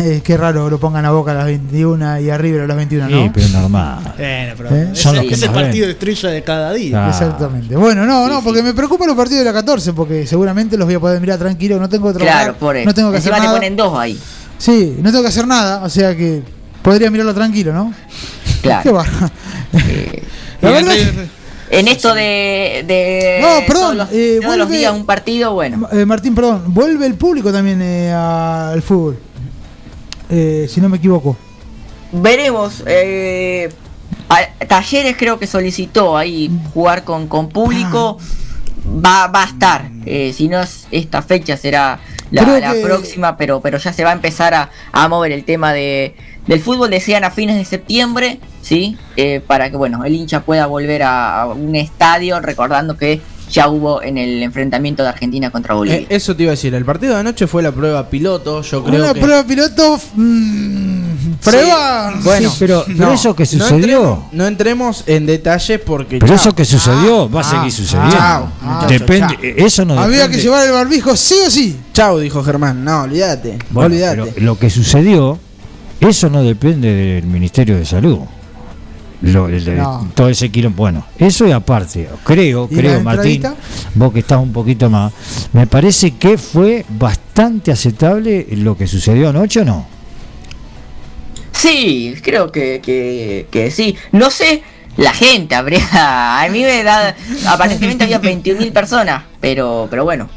eh, qué raro lo pongan a Boca a las 21 y a River a las 21, ¿no? Sí, pero normal. Bueno, pero ¿Eh? es, Son los que es el ven. partido de estrella de cada día. Ah. Exactamente. Bueno, no, no, porque me preocupan los partidos de la 14, porque seguramente los voy a poder mirar tranquilo, no tengo que trabajar, Claro, por eso. no tengo que hacer Encima te nada. ponen dos ahí. Sí, no tengo que hacer nada, o sea que podría mirarlo tranquilo, ¿no? Claro. *laughs* Qué va. Y La verdad entre- En esto de, de No, perdón, todos los, eh, todos los vuelve- días un partido, bueno. Eh, Martín, perdón, vuelve el público también eh, al fútbol. Eh, si no me equivoco. Veremos. eh, a- Talleres creo que solicitó ahí jugar con, con público. Va, va a estar. si no es esta fecha, será la, Creo la que- próxima. Pero, pero ya se va a empezar a, a mover el tema de, del fútbol. Decían a fines de septiembre. ¿sí? Eh, para que bueno el hincha pueda volver a, a un estadio. Recordando que ya hubo en el enfrentamiento de Argentina contra Bolivia. Eh, eso te iba a decir. El partido de anoche fue la prueba piloto. Yo creo Una que. prueba piloto. mm, prueba. Bueno, Sí, pero- pero no, eso que no sucedió. entremos, No entremos, en detalles porque. Pero chao. eso que sucedió va a ah, seguir sucediendo. chao, muchacho, Depende, chao. eso no Había depende. que llevar el barbijo sí o sí. Chao, dijo Germán. No, olvídate. Bueno, olvídate. pero lo que sucedió, eso no depende del Ministerio de Salud. Lo- el de- No. Todo ese quilombo. Bueno, eso y aparte, creo, ¿Y la creo, Martín, vos que estás un poquito más, me parece que fue bastante aceptable lo que sucedió anoche o no. Sí, creo que, que, que sí. No sé, la gente habría. *laughs* A mí me da. Aparentemente había 21.000 personas, pero, pero bueno.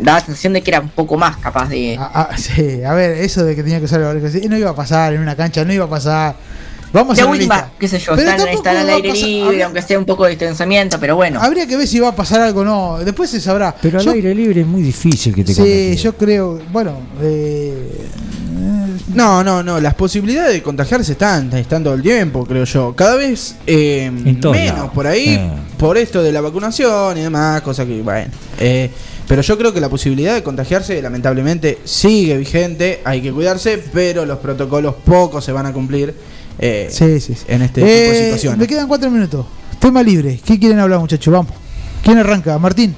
Da la sensación de que era un poco más capaz de. Ah, ah, sí, a ver, eso de que tenía que usar el no iba a pasar en una cancha, no iba a pasar. Vamos de a realistas. qué sé yo, Pero están, están al aire pasar- libre, habría- aunque sea un poco de distanciamiento, pero bueno. Habría que ver si va a pasar algo o no. Después se sabrá. Pero al aire libre es muy difícil que te Sí, yo creo. Bueno, eh, No, no, no. Las posibilidades de contagiarse están, están todo el tiempo, creo yo. Cada vez eh, menos lados. por ahí, Eh. por esto de la vacunación y demás, cosas que, bueno. eh, pero yo creo que la posibilidad de contagiarse, lamentablemente, sigue vigente. Hay que cuidarse, pero los protocolos pocos se van a cumplir eh, Sí, sí, sí. en este tipo Eh, de me situaciones. quedan cuatro minutos. Tema libre. ¿Qué quieren hablar, muchachos? Vamos. ¿Quién arranca? Martín.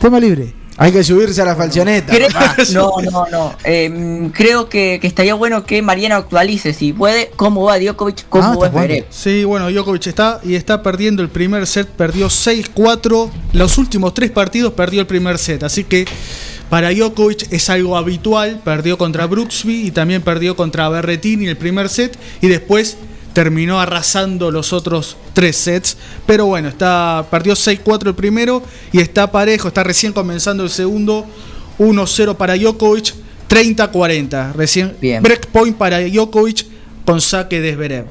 Tema libre. Hay que subirse a la falcioneta. Creo- no, no, no. Eh, creo que, que estaría bueno que Mariano actualice, si puede, cómo va Djokovic, cómo Ah, va Zverev. Sí, bueno, Djokovic está y está perdiendo el primer set, perdió 6-4. Los últimos tres partidos perdió el primer set, así que para Djokovic es algo habitual. Perdió contra Brooksby y también perdió contra Berretini el primer set y después terminó arrasando los otros tres sets. Pero bueno, está perdió 6-4 el primero y está parejo, está recién comenzando el segundo. 1-0 para Djokovic, 30-40. Recién breakpoint para Djokovic con saque de Zverev.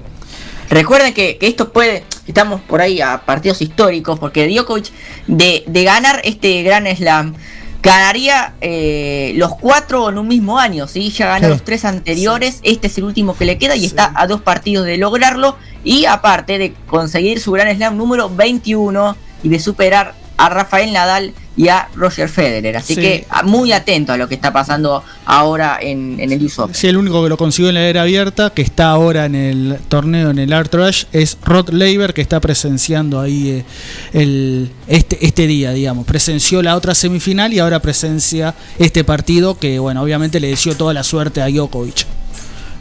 Recuerden que, que esto puede, estamos por ahí a partidos históricos, porque Djokovic de, de ganar este Gran Slam, ganaría eh, los cuatro en un mismo año, ¿sí? Ya ganó Sí. los tres anteriores, este es el último que le queda y está a dos partidos de lograrlo, y aparte de conseguir su Gran Slam número 21 y de superar a Rafael Nadal y a Roger Federer. Así Sí. que a- muy atento a lo que está pasando ahora en, en el US Open. Sí, el único que lo consiguió en la era abierta, que está ahora en el torneo en el Art Rush, es Rod Laver, que está presenciando ahí eh, el, este, este día, digamos. Presenció la otra semifinal y ahora presencia este partido que, bueno, obviamente le deseó toda la suerte a Djokovic.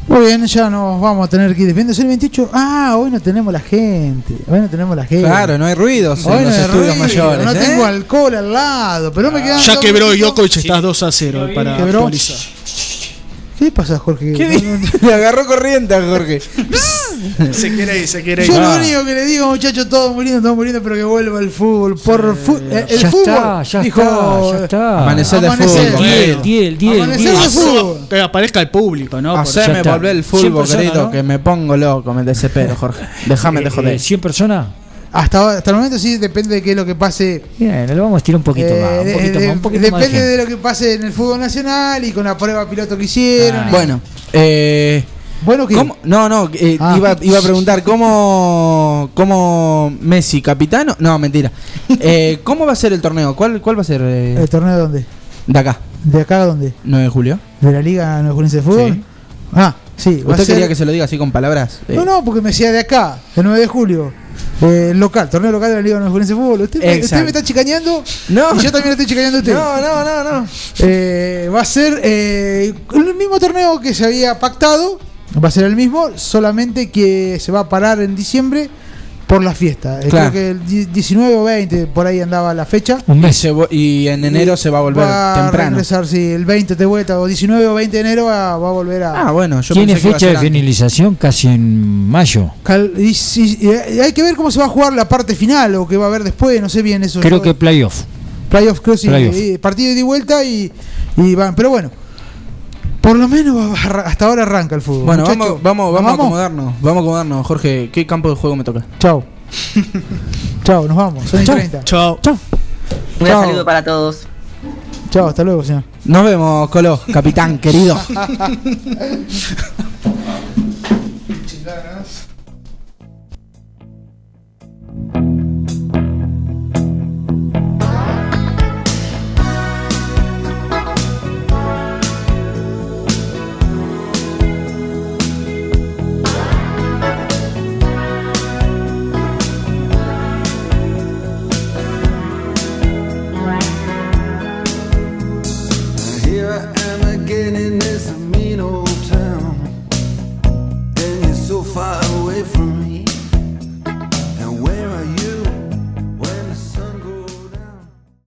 Muy bien, ya nos vamos a tener que ir despidiendo. Es el 28. Ah, hoy no tenemos la gente. Hoy no tenemos la gente. Claro, no hay ruidos Hoy en no los hay estudios ruido, mayores. No ¿eh? tengo alcohol al lado, pero me quedan. Ya quebró minutitos. Djokovic, estás 2 a 0 para Quebró. actualizar. ¿Qué pasa, Jorge? ¿Qué di- Le agarró corriente a Jorge. *laughs* se quiere ir, se quiere ir. Yo Ah. lo único que le digo, muchachos, todos muriendo, todos muriendo, pero que vuelva el fútbol. Por fu- eh, el Ya fútbol. está, ya dijo, está, ya está. Amanecer de Amanecer. fútbol. Diez, querido. diez, diez, Amanecer de fútbol. Que aparezca el público, ¿no? Ya está. volver el 100 fútbol, querido, ¿no? que me pongo loco, me desespero, Jorge. Déjame de Eh, joder. eh, 100 personas. Hasta, hasta el momento sí depende de qué es lo que pase. Bien, le vamos a estirar un poquito eh, más. Un de- poquito de- más, un poquito más de depende de lo que pase en el fútbol nacional y con la prueba piloto que hicieron. Ah. y- Bueno, eh, bueno, ¿qué? ¿cómo- No, no, eh, Ah. iba, iba a preguntar cómo, cómo Messi, capitano. No, mentira. *laughs* Eh, ¿Cómo va a ser el torneo? ¿Cuál, cuál va a ser eh, ¿El torneo de dónde? de acá? ¿De acá a dónde? 9 de julio. ¿De la Liga Nuevojuelense de Fútbol? Sí. Ah, sí. ¿Usted ser- quería que se lo diga así con palabras? Eh, No, no, porque me decía de acá, el 9 de julio. Eh, local, torneo local de la Liga Nuevojuelense de Fútbol. ¿Usted, me- Exacto. usted me está chicañando No. y yo también lo estoy chicañando a usted. No, no, no, no. Eh, va a ser eh, el mismo torneo que se había pactado. Va a ser el mismo, solamente que se va a parar en diciembre por la fiesta. Eh, Claro. Creo que el di- 19 o 20 por ahí andaba la fecha. Un Y, mes. y en enero se va a volver Va a temprano. regresar, sí, el 20 de vuelta, o 19 o 20 de enero va, va a volver a. Ah, bueno, yo Tiene a fecha de finalización casi en mayo. Cal- y, si- y hay que ver cómo se va a jugar la parte final o qué va a haber después, no sé bien eso. Creo Yo- que playoff. Playoff, creo sí. Playoff. eh, partido de y vuelta y, y van. Pero bueno, por lo menos hasta ahora arranca el fútbol. Bueno, vamos, vamos, ¿nos vamos a acomodarnos. Vamos a acomodarnos, Jorge. ¿Qué campo de juego me toca? Chao. *laughs* Chao, nos vamos. Son y 30. Chao. Chao. Un saludo para todos. Chao, hasta luego, señor. Nos vemos, Colo, capitán querido. *laughs* away